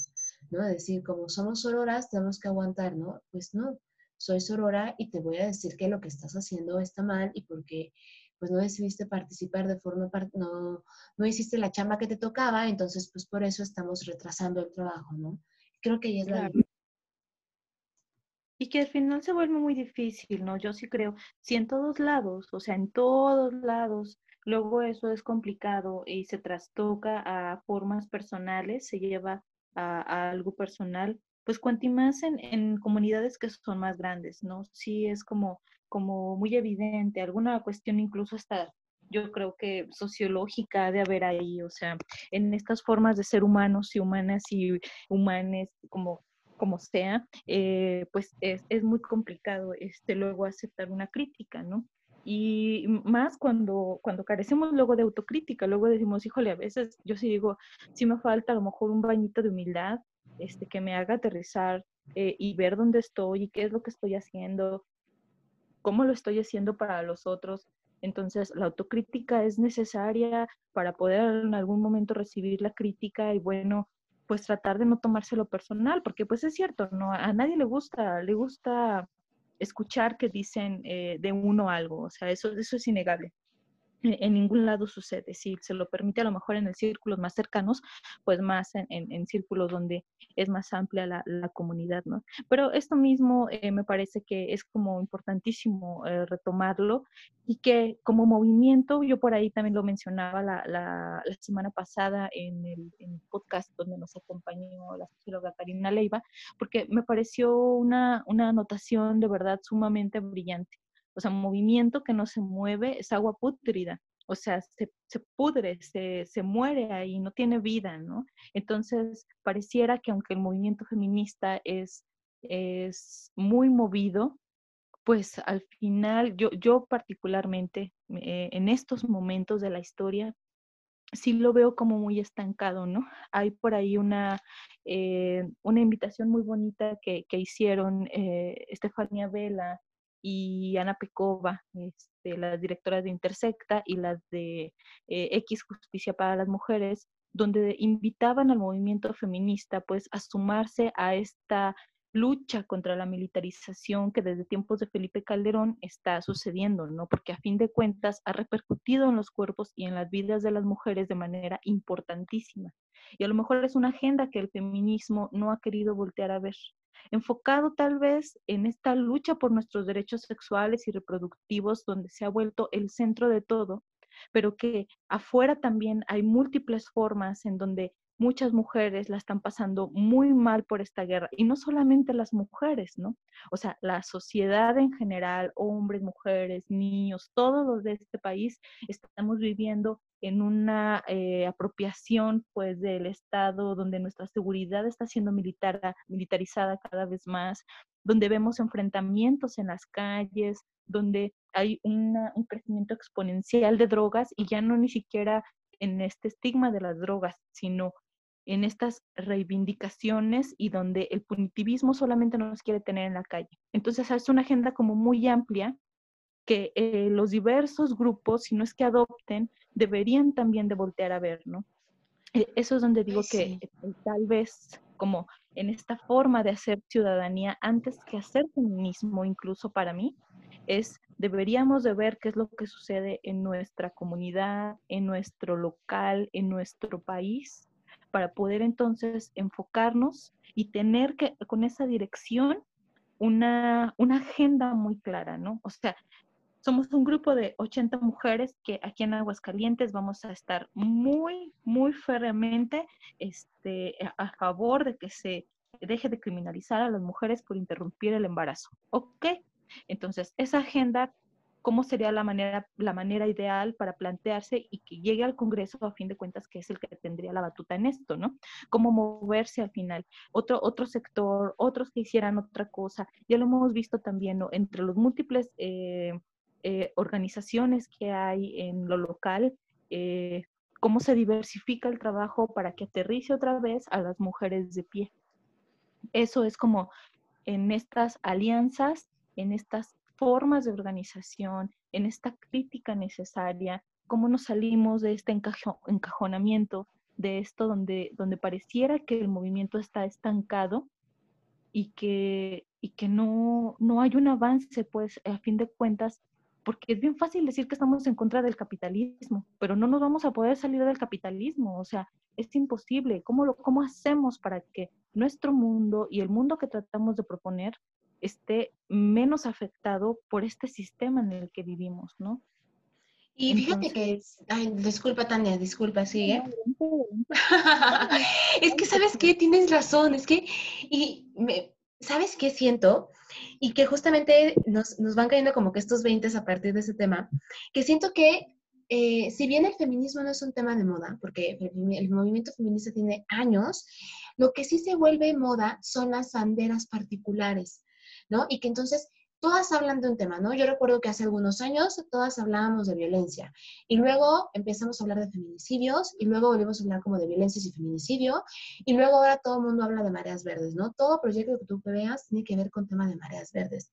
Speaker 2: ¿no? Decir, como somos sororas, tenemos que aguantar, ¿no? Pues no, soy sorora y te voy a decir que lo que estás haciendo está mal y porque pues no decidiste participar de forma, no, no hiciste la chamba que te tocaba, entonces pues por eso estamos retrasando el trabajo, ¿no? Creo que ahí es la
Speaker 1: y que al final se vuelve muy difícil, ¿no? Yo sí creo, si en todos lados, o sea, en todos lados, luego eso es complicado y se trastoca a formas personales, se lleva a, algo personal, pues cuanto más en, en, comunidades que son más grandes, ¿no? Sí es como, como muy evidente, alguna cuestión incluso hasta yo creo que sociológica de haber ahí, o sea, en estas formas de ser humanos y humanas y humanes como como sea, eh, pues es, es, muy complicado este, luego aceptar una crítica, ¿no? Y más cuando, cuando carecemos luego de autocrítica, luego decimos, híjole, a veces yo sí digo, sí me falta a lo mejor un bañito de humildad, este, que me haga aterrizar eh, y ver dónde estoy y qué es lo que estoy haciendo, cómo lo estoy haciendo para los otros. Entonces, la autocrítica es necesaria para poder en algún momento recibir la crítica y bueno, pues tratar de no tomárselo personal, porque pues es cierto, no a nadie le gusta, le gusta escuchar que dicen eh, de uno algo, o sea, eso, eso es innegable en ningún lado sucede. Si se lo permite a lo mejor en el círculos más cercanos, pues más en, en, círculos donde es más amplia la, la comunidad, ¿no? Pero esto mismo eh, me parece que es como importantísimo eh, retomarlo y que como movimiento, yo por ahí también lo mencionaba la, la, la semana pasada en el, en el, podcast donde nos acompañó la socióloga Karina Leiva, porque me pareció una, una anotación de verdad sumamente brillante o sea, movimiento que no se mueve es agua pútrida, o sea, se, se pudre, se, se, muere ahí, no tiene vida, ¿no? Entonces, pareciera que aunque el movimiento feminista es, es muy movido, pues al final, yo, yo particularmente, eh, en estos momentos de la historia, sí lo veo como muy estancado, ¿no? Hay por ahí una, eh, una invitación muy bonita que, que hicieron eh, Estefanía Vela y Ana Pecova, este, las directoras de Intersecta y las de eh, X Justicia para las Mujeres, donde invitaban al movimiento feminista pues a sumarse a esta lucha contra la militarización que desde tiempos de Felipe Calderón está sucediendo, ¿no? Porque a fin de cuentas ha repercutido en los cuerpos y en las vidas de las mujeres de manera importantísima. Y a lo mejor es una agenda que el feminismo no ha querido voltear a ver enfocado tal vez en esta lucha por nuestros derechos sexuales y reproductivos, donde se ha vuelto el centro de todo, pero que afuera también hay múltiples formas en donde muchas mujeres la están pasando muy mal por esta guerra. Y no solamente las mujeres, ¿no? O sea, la sociedad en general, hombres, mujeres, niños, todos los de este país estamos viviendo en una eh, apropiación pues del Estado donde nuestra seguridad está siendo militar, militarizada cada vez más, donde vemos enfrentamientos en las calles, donde hay una, un crecimiento exponencial de drogas y ya no ni siquiera en este estigma de las drogas, sino en estas reivindicaciones y donde el punitivismo solamente nos quiere tener en la calle. Entonces es una agenda como muy amplia que eh, los diversos grupos, si no es que adopten, deberían también de voltear a ver, ¿no? E, eso es donde digo que eh, tal vez como en esta forma de hacer ciudadanía, antes que hacer feminismo, incluso para mí, es deberíamos de ver qué es lo que sucede en nuestra comunidad, en nuestro local, en nuestro país, para poder entonces enfocarnos y tener que con esa dirección una, una agenda muy clara, ¿no? O sea, somos un grupo de 80 mujeres que aquí en Aguascalientes vamos a estar muy, muy férreamente este, a favor de que se deje de criminalizar a las mujeres por interrumpir el embarazo. ¿Ok? Entonces, esa agenda, ¿cómo sería la manera, la manera ideal para plantearse y que llegue al Congreso a fin de cuentas, que es el que tendría la batuta en esto, ¿no? ¿Cómo moverse al final? Otro, otro sector, otros que hicieran otra cosa. Ya lo hemos visto también, ¿no? Entre los múltiples... Eh, eh, organizaciones que hay en lo local, eh, cómo se diversifica el trabajo para que aterrice otra vez a las mujeres de pie. Eso es como en estas alianzas, en estas formas de organización, en esta crítica necesaria, cómo nos salimos de este encajonamiento, de esto donde, donde pareciera que el movimiento está estancado y que, y que no, no hay un avance, pues a fin de cuentas porque es bien fácil decir que estamos en contra del capitalismo, pero no nos vamos a poder salir del capitalismo, o sea, es imposible. ¿Cómo, lo, cómo hacemos para que nuestro mundo y el mundo que tratamos de proponer esté menos afectado por este sistema en el que vivimos, ¿no?
Speaker 2: Y fíjate que, ay, disculpa Tania, disculpa, sigue. es que sabes qué, tienes razón, es que, y me, ¿sabes qué siento? Y que justamente nos, nos, van cayendo como que estos 20 a partir de ese tema, que siento que eh, si bien el feminismo no es un tema de moda, porque el, el, movimiento feminista tiene años, lo que sí se vuelve moda son las banderas particulares, Y que entonces todas hablan de un tema, ¿no? Yo recuerdo que hace algunos años todas hablábamos de violencia y luego empezamos a hablar de feminicidios y luego volvimos a hablar como de violencias y feminicidio y luego ahora todo el mundo habla de mareas verdes, ¿no? Todo proyecto que tú veas tiene que ver con tema de mareas verdes.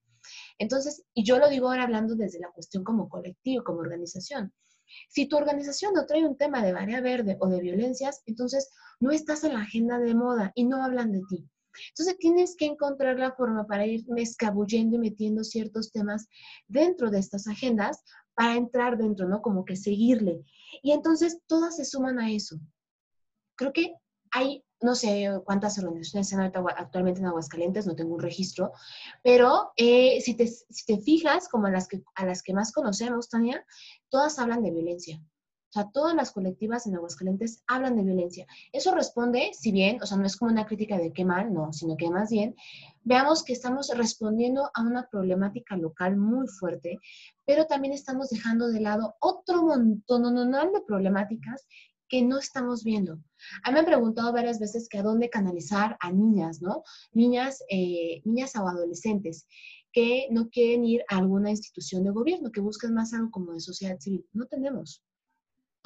Speaker 2: Entonces, y yo lo digo ahora hablando desde la cuestión como colectivo, como organización. Si tu organización no trae un tema de marea verde o de violencias, entonces no estás en la agenda de moda y no hablan de ti. Entonces tienes que encontrar la forma para ir escabullendo y metiendo ciertos temas dentro de estas agendas para entrar dentro, ¿no? Como que seguirle. Y entonces todas se suman a eso. Creo que hay, no sé cuántas organizaciones están actualmente en Aguascalientes, no tengo un registro, pero eh, si, te, si te fijas, como a las, que, a las que más conocemos, Tania, todas hablan de violencia. O sea, todas las colectivas en Aguascalientes hablan de violencia. Eso responde, si bien, o sea, no es como una crítica de qué mal, no, sino que más bien veamos que estamos respondiendo a una problemática local muy fuerte, pero también estamos dejando de lado otro montón de problemáticas que no estamos viendo. A mí me han preguntado varias veces que a dónde canalizar a niñas, ¿no? Niñas, eh, niñas o adolescentes que no quieren ir a alguna institución de gobierno, que buscan más algo como de sociedad civil. No tenemos.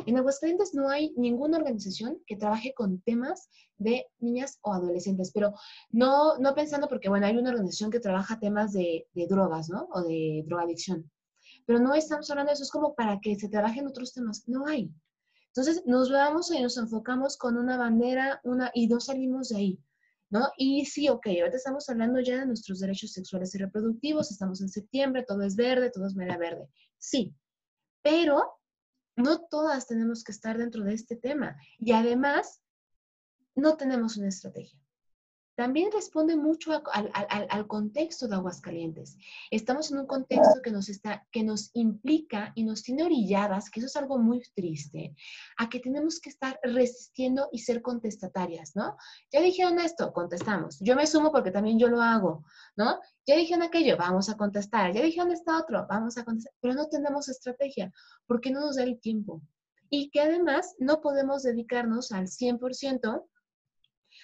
Speaker 2: En Aguascalientes no hay ninguna organización que trabaje con temas de niñas o adolescentes, pero no, no pensando porque, bueno, hay una organización que trabaja temas de, de drogas, ¿no? O de drogadicción. Pero no estamos hablando de eso, es como para que se trabajen otros temas. No hay. Entonces nos vamos y nos enfocamos con una bandera una, y no salimos de ahí. ¿No? Y sí, ok, ahorita estamos hablando ya de nuestros derechos sexuales y reproductivos, estamos en septiembre, todo es verde, todo es mera verde. Sí, pero no todas tenemos que estar dentro de este tema y además no tenemos una estrategia también responde mucho al, contexto de Aguascalientes. Estamos en un contexto que nos, está, que nos implica y nos tiene orilladas, que eso es algo muy triste, a que tenemos que estar resistiendo y ser contestatarias, ¿no? Ya dijeron esto, contestamos. Yo me sumo porque también yo lo hago, ¿no? Ya dijeron aquello, vamos a contestar. Ya dijeron esto otro, vamos a contestar. Pero no tenemos estrategia porque no nos da el tiempo. Y que además no podemos dedicarnos al 100%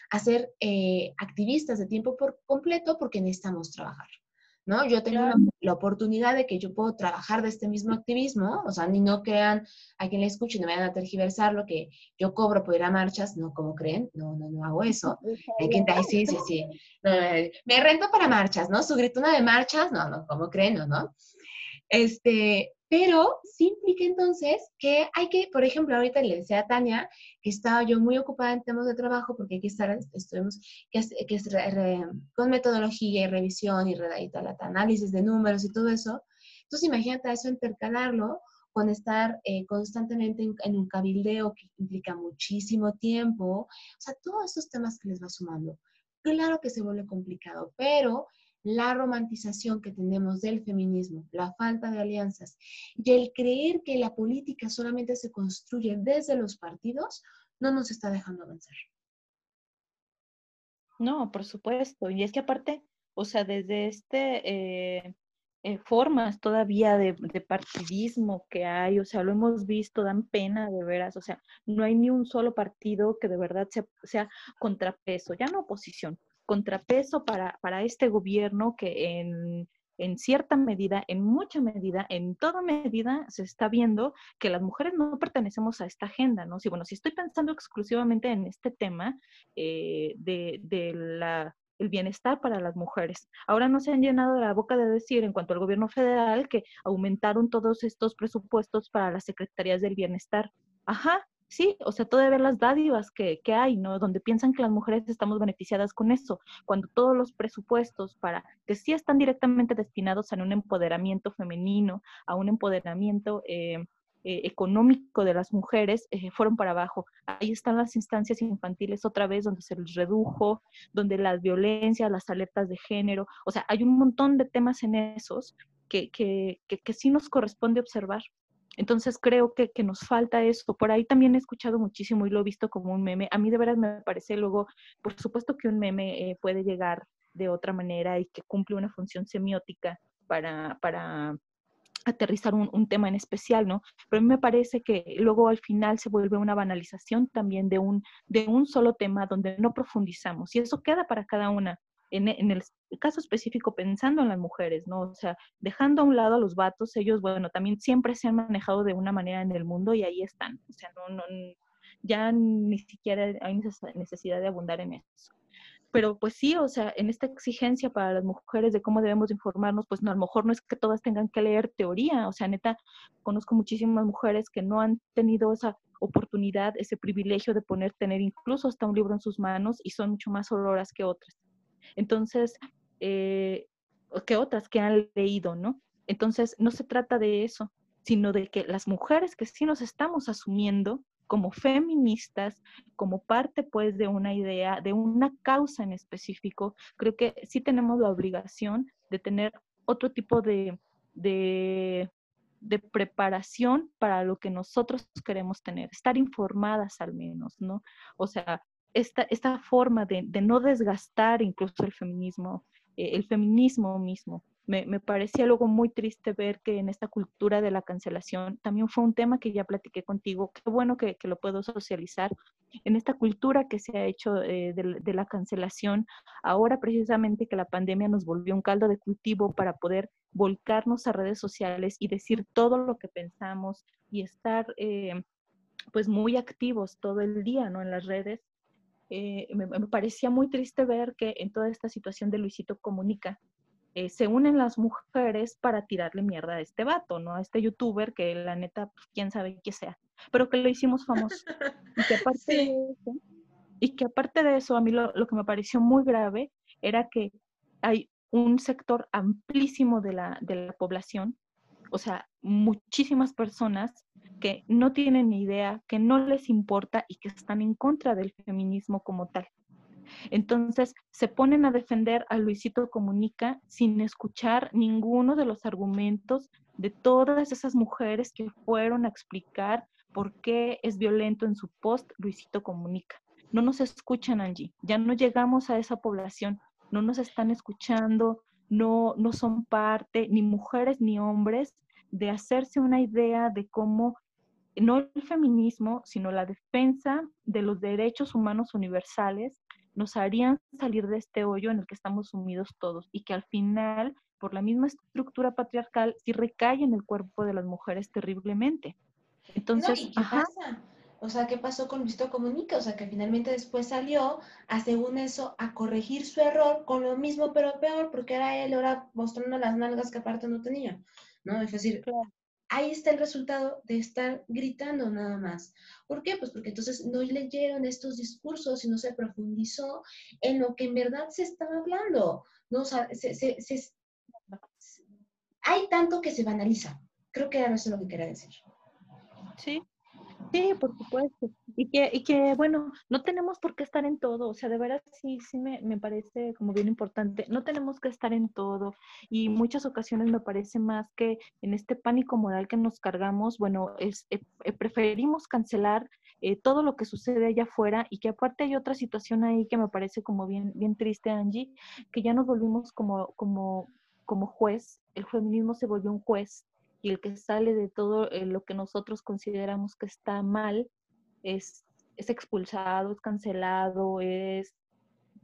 Speaker 2: a ser eh, activistas de tiempo por completo porque necesitamos trabajar. ¿no? Yo tengo la, oportunidad de que yo puedo trabajar de este mismo activismo, o sea, ni no crean a quien le escuche, no me vayan a tergiversar lo que yo cobro por ir a marchas, no, como creen, no, no, no hago eso. Hay quien sí, sí, sí, me rento para marchas, ¿no? Su gritona de marchas, no, no, como creen, no, no. Este, pero sí implica entonces que hay que, por ejemplo, ahorita le decía a Tania que estaba yo muy ocupada en temas de trabajo porque hay que estar, estuvimos, que que es con metodología y revisión y, y tal, análisis de números y todo eso. Entonces imagínate eso intercalarlo con estar eh, constantemente en, en, un cabildeo que implica muchísimo tiempo. O sea, todos estos temas que les va sumando. Claro que se vuelve complicado, pero la romantización que tenemos del feminismo, la falta de alianzas y el creer que la política solamente se construye desde los partidos, no nos está dejando avanzar.
Speaker 1: No, por supuesto. Y es que aparte, o sea, desde este eh, eh, formas todavía de, partidismo que hay, o sea, lo hemos visto, dan pena de veras, o sea, no hay ni un solo partido que de verdad sea, sea contrapeso, ya no oposición, contrapeso para, para este gobierno que en, en cierta medida, en mucha medida, en toda medida, se está viendo que las mujeres no pertenecemos a esta agenda, ¿no? Si, bueno, si estoy pensando exclusivamente en este tema eh, de, de la el bienestar para las mujeres. Ahora no se han llenado la boca de decir en cuanto al gobierno federal que aumentaron todos estos presupuestos para las secretarías del bienestar. Ajá, sí, o sea, todavía las dádivas que, que, hay, ¿no? Donde piensan que las mujeres estamos beneficiadas con eso, cuando todos los presupuestos para que sí están directamente destinados a un empoderamiento femenino, a un empoderamiento eh, eh, económico de las mujeres, eh, fueron para abajo. Ahí están las instancias infantiles otra vez, donde se les redujo, donde las violencias, las alertas de género, o sea, hay un montón de temas en esos que, que, que, que sí nos corresponde observar. Entonces creo que, que, nos falta eso. Por ahí también he escuchado muchísimo y lo he visto como un meme. A mí de veras me parece luego, por supuesto que un meme eh, puede llegar de otra manera y que cumple una función semiótica para, para aterrizar un, un, tema en especial, ¿no? Pero a mí me parece que luego al final se vuelve una banalización también de un, de un solo tema donde no profundizamos y eso queda para cada una en, en, el caso específico pensando en las mujeres, ¿no? O sea, dejando a un lado a los vatos, ellos, bueno, también siempre se han manejado de una manera en el mundo y ahí están. O sea, no, no, ya ni siquiera hay necesidad de abundar en eso pero pues sí, o sea, en esta exigencia para las mujeres de cómo debemos informarnos, pues no, a lo mejor no es que todas tengan que leer teoría, o sea, neta, conozco muchísimas mujeres que no han tenido esa oportunidad, ese privilegio de poner, tener incluso hasta un libro en sus manos y son mucho más auroras que otras. Entonces, eh, que otras que han leído, ¿no? Entonces, no se trata de eso, sino de que las mujeres que sí nos estamos asumiendo, como feministas, como parte pues de una idea, de una causa en específico, creo que sí tenemos la obligación de tener otro tipo de, de, preparación para lo que nosotros queremos tener, estar informadas al menos, ¿no? O sea, esta, esta forma de, de no desgastar incluso el feminismo, eh, el feminismo mismo, me, me, parecía algo muy triste ver que en esta cultura de la cancelación, también fue un tema que ya platiqué contigo, qué bueno que, que lo puedo socializar, en esta cultura que se ha hecho eh, de, de, la cancelación, ahora precisamente que la pandemia nos volvió un caldo de cultivo para poder volcarnos a redes sociales y decir todo lo que pensamos y estar eh, pues muy activos todo el día, ¿no? En las redes. Eh, me, me, parecía muy triste ver que en toda esta situación de Luisito Comunica, eh, se unen las mujeres para tirarle mierda a este vato, ¿no? A este youtuber que la neta, pues, quién sabe qué sea, pero que lo hicimos famoso. Y que aparte, de, eso, y que aparte de eso, a mí lo, lo, que me pareció muy grave era que hay un sector amplísimo de la, de la población, o sea, muchísimas personas que no tienen ni idea, que no les importa y que están en contra del feminismo como tal. Entonces, se ponen a defender a Luisito Comunica sin escuchar ninguno de los argumentos de todas esas mujeres que fueron a explicar por qué es violento en su post Luisito Comunica. No nos escuchan, allí, Ya no llegamos a esa población. No nos están escuchando, no, no son parte, ni mujeres ni hombres, de hacerse una idea de cómo no el feminismo, sino la defensa de los derechos humanos universales nos harían salir de este hoyo en el que estamos sumidos todos y que al final, por la misma estructura patriarcal, sí recae en el cuerpo de las mujeres terriblemente. Entonces,
Speaker 2: no, ¿y qué pasa? O sea, ¿qué pasó con Luisito Comunica? O sea, que finalmente después salió a, según eso, a corregir su error con lo mismo, pero peor, porque era él ahora mostrando las nalgas que aparte no tenía, ¿no? Es decir, claro ahí está el resultado de estar gritando nada más. ¿Por qué? Pues porque entonces no leyeron estos discursos y no se profundizó en lo que en verdad se estaba hablando. ¿no? O sea, hay tanto que se banaliza. Creo que era eso lo que quería decir.
Speaker 1: Sí, Sí, por supuesto. Y que, y que, bueno, no tenemos por qué estar en todo. O sea, de verdad sí, sí me, me parece como bien importante. No tenemos que estar en todo. Y muchas ocasiones me parece más que en este pánico moral que nos cargamos, bueno, es, eh, eh, preferimos cancelar eh, todo lo que sucede allá afuera y que aparte hay otra situación ahí que me parece como bien, bien triste, Angie, que ya nos volvimos como, como, como juez. El feminismo se volvió un juez y el que sale de todo eh, lo que nosotros consideramos que está mal es, es expulsado, es cancelado, es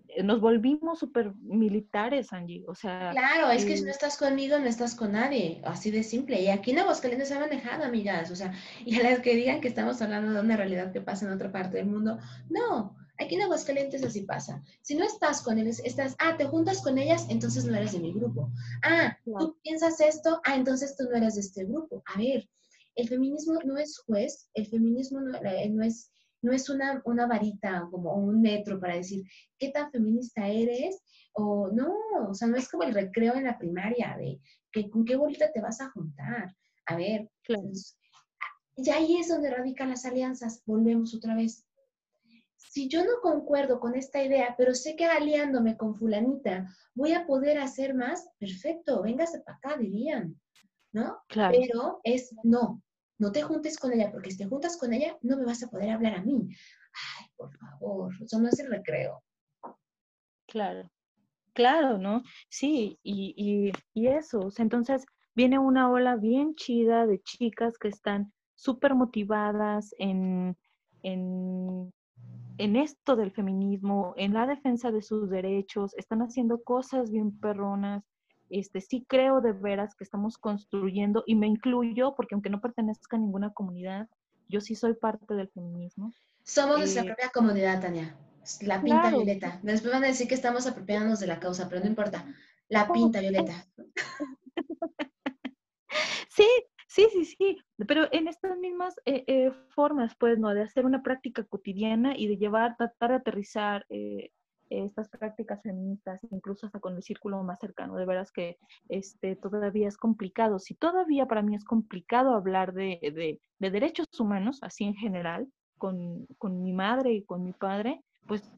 Speaker 1: eh, nos volvimos súper militares, Angie. O sea.
Speaker 2: Claro, es que si no estás conmigo, no estás con nadie. Así de simple. Y aquí en Aguascalientes se ha manejado, amigas. O sea, y a las que digan que estamos hablando de una realidad que pasa en otra parte del mundo, no. Aquí en Aguascalientes así pasa. Si no estás con ellos, estás, ah, te juntas con ellas, entonces no eres de mi grupo. Ah, tú piensas esto, ah, entonces tú no eres de este grupo. A ver, el feminismo no es juez, el feminismo no, eh, no es, no es una, una varita como un metro para decir qué tan feminista eres o no, o sea, no es como el recreo en la primaria de que con qué bolita te vas a juntar. A ver, claro. ya ahí es donde radican las alianzas. Volvemos otra vez si yo no concuerdo con esta idea, pero sé que aliándome con fulanita voy a poder hacer más, perfecto, véngase para acá, dirían, ¿no? Claro. Pero es no, no te juntes con ella, porque si te juntas con ella, no me vas a poder hablar a mí. Ay, por favor, eso no es el recreo.
Speaker 1: Claro, claro, ¿no? Sí, y, y, y eso, entonces viene una ola bien chida de chicas que están súper motivadas en, en en esto del feminismo, en la defensa de sus derechos, están haciendo cosas bien perronas. Este, sí creo de veras que estamos construyendo, y me incluyo, porque aunque no pertenezca a ninguna comunidad, yo sí soy parte del feminismo.
Speaker 2: Somos nuestra eh, propia comunidad, Tania. La pinta violeta. Después van a decir que estamos apropiándonos de la causa, pero no importa. La pinta violeta.
Speaker 1: Sí, sí, sí, sí, pero en estas mismas eh, eh, formas, pues, ¿no? De hacer una práctica cotidiana y de llevar, tratar de aterrizar eh, estas prácticas feministas, incluso hasta con el círculo más cercano. De veras que este, todavía es complicado. Si todavía para mí es complicado hablar de, de, de derechos humanos, así en general, con, con, mi madre y con mi padre, pues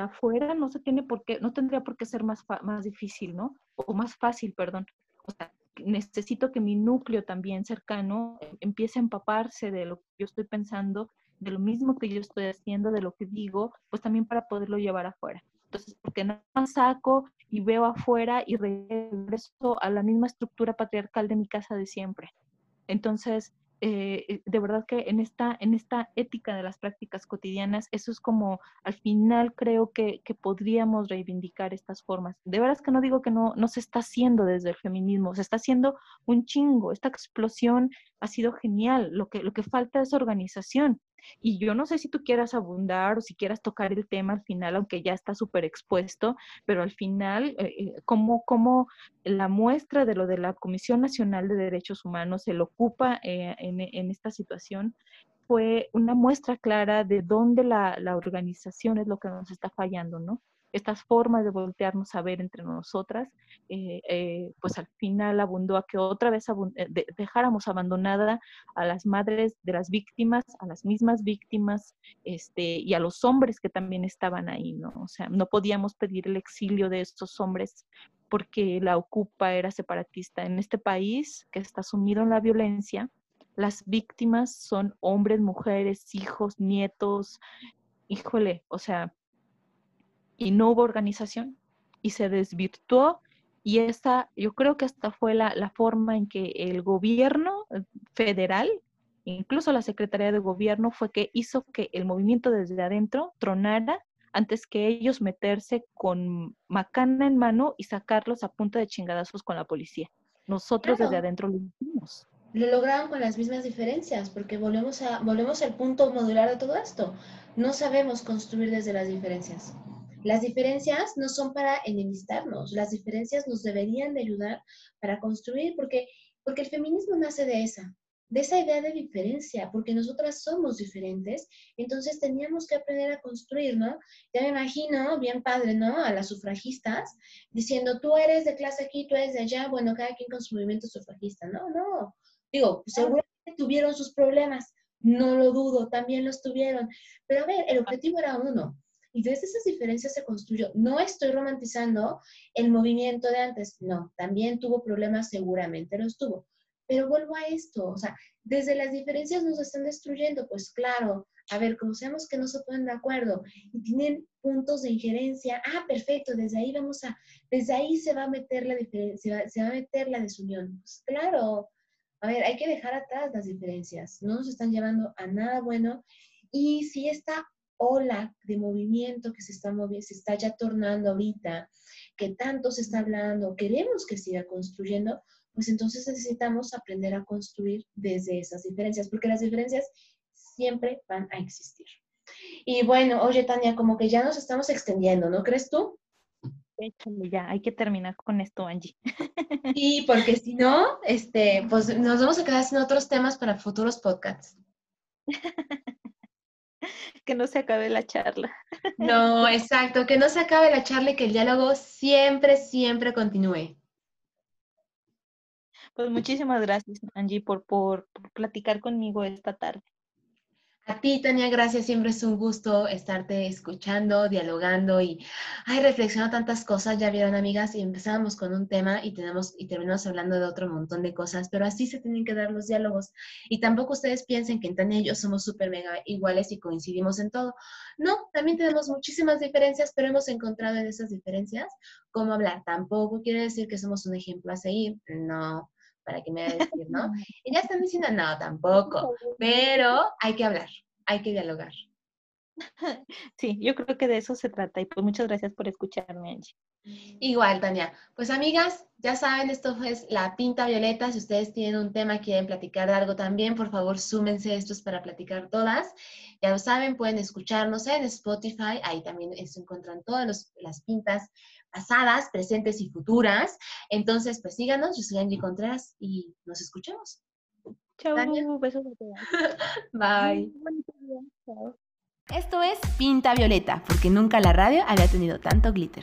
Speaker 1: afuera no se tiene por qué, no tendría por qué ser más, más difícil, ¿no? O más fácil, perdón. O sea, necesito que mi núcleo también cercano empiece a empaparse de lo que yo estoy pensando, de lo mismo que yo estoy haciendo, de lo que digo, pues también para poderlo llevar afuera. Entonces, porque no saco y veo afuera y regreso a la misma estructura patriarcal de mi casa de siempre. Entonces, eh, eh, de verdad que en esta, en esta ética de las prácticas cotidianas, eso es como al final creo que, que, podríamos reivindicar estas formas. De verdad que no digo que no, no se está haciendo desde el feminismo, se está haciendo un chingo. Esta explosión ha sido genial. Lo que, lo que falta es organización. Y yo no sé si tú quieras abundar o si quieras tocar el tema al final, aunque ya está súper expuesto, pero al final, eh, eh ¿cómo, la muestra de lo de la Comisión Nacional de Derechos Humanos se lo ocupa eh, en, en, esta situación? Fue una muestra clara de dónde la, la organización es lo que nos está fallando, ¿no? Estas formas de voltearnos a ver entre nosotras, eh, eh, pues al final abundó a que otra vez eh, dejáramos abandonada a las madres de las víctimas, a las mismas víctimas, este, y a los hombres que también estaban ahí, ¿no? O sea, no podíamos pedir el exilio de estos hombres porque la ocupa era separatista. En este país que está sumido en la violencia, las víctimas son hombres, mujeres, hijos, nietos, híjole, o sea, y no hubo organización y se desvirtuó y esta, yo creo que esta fue la, la forma en que el gobierno federal, incluso la Secretaría de Gobierno, fue que hizo que el movimiento desde adentro tronara antes que ellos meterse con macana en mano y sacarlos a punta de chingadazos con la policía. Nosotros desde adentro lo hicimos.
Speaker 2: Lo lograron con las mismas diferencias, porque volvemos, a, volvemos al punto modular de todo esto. No sabemos construir desde las diferencias. Las diferencias no son para enemistarnos, las diferencias nos deberían de ayudar para construir, porque, porque el feminismo nace de esa, de esa idea de diferencia, porque nosotras somos diferentes, entonces teníamos que aprender a construir, ¿no? Ya me imagino, bien padre, ¿no? A las sufragistas diciendo, tú eres de clase aquí, tú eres de allá, bueno, cada quien con su movimiento sufragista, no, no. Digo, seguramente tuvieron sus problemas, no lo dudo, también los tuvieron, pero a ver, el objetivo era uno, y desde esas diferencias se construyó. No estoy romantizando el movimiento de antes, no, también tuvo problemas, seguramente los tuvo. Pero vuelvo a esto, o sea, desde las diferencias nos están destruyendo, pues claro, a ver, como sabemos que no se ponen de acuerdo y tienen puntos de injerencia, ah, perfecto, desde ahí vamos a, desde ahí se va a meter la diferencia, se va a meter la desunión. Pues claro, a ver, hay que dejar atrás las diferencias, no nos están llevando a nada bueno. Y si esta ola de movimiento que se está moviendo, se está ya tornando ahorita, que tanto se está hablando, queremos que siga construyendo, pues entonces necesitamos aprender a construir desde esas diferencias, porque las diferencias siempre van a existir. Y bueno, oye Tania, como que ya nos estamos extendiendo, ¿no crees tú?
Speaker 1: ya, hay que terminar con esto, Angie.
Speaker 2: Y porque si no, este, pues nos vamos a quedar sin otros temas para futuros podcasts.
Speaker 1: que no se acabe la charla.
Speaker 2: No, exacto, que no se acabe la charla y que el diálogo siempre, siempre continúe.
Speaker 1: Pues muchísimas gracias, Angie, por, por platicar conmigo esta tarde.
Speaker 2: A ti, Tania, gracias. Siempre es un gusto estarte escuchando, dialogando y, ay, reflexionando tantas cosas. Ya vieron, amigas, y empezábamos con un tema y tenemos y terminamos hablando de otro montón de cosas, pero así se tienen que dar los diálogos. Y tampoco ustedes piensen que en Tania y yo somos súper mega iguales y coincidimos en todo. No, también tenemos muchísimas diferencias, pero hemos encontrado en esas diferencias cómo hablar. Tampoco quiere decir que somos un ejemplo a seguir. No, para que me a decir, ¿no? Y ya están diciendo, no, tampoco, pero hay que hablar, hay que dialogar.
Speaker 1: Sí, yo creo que de eso se trata y pues muchas gracias por escucharme, Angie.
Speaker 2: Igual, Tania. Pues amigas, ya saben, esto es la Pinta Violeta. Si ustedes tienen un tema, quieren platicar de algo también, por favor, súmense estos para platicar todas. Ya lo saben, pueden escucharnos en Spotify. Ahí también se encuentran todas las pintas pasadas, presentes y futuras. Entonces, pues síganos. Yo soy Angie Contreras y nos escuchamos.
Speaker 1: Chao, besos a.
Speaker 2: Bye. Esto es Pinta Violeta, porque nunca la radio había tenido tanto glitter.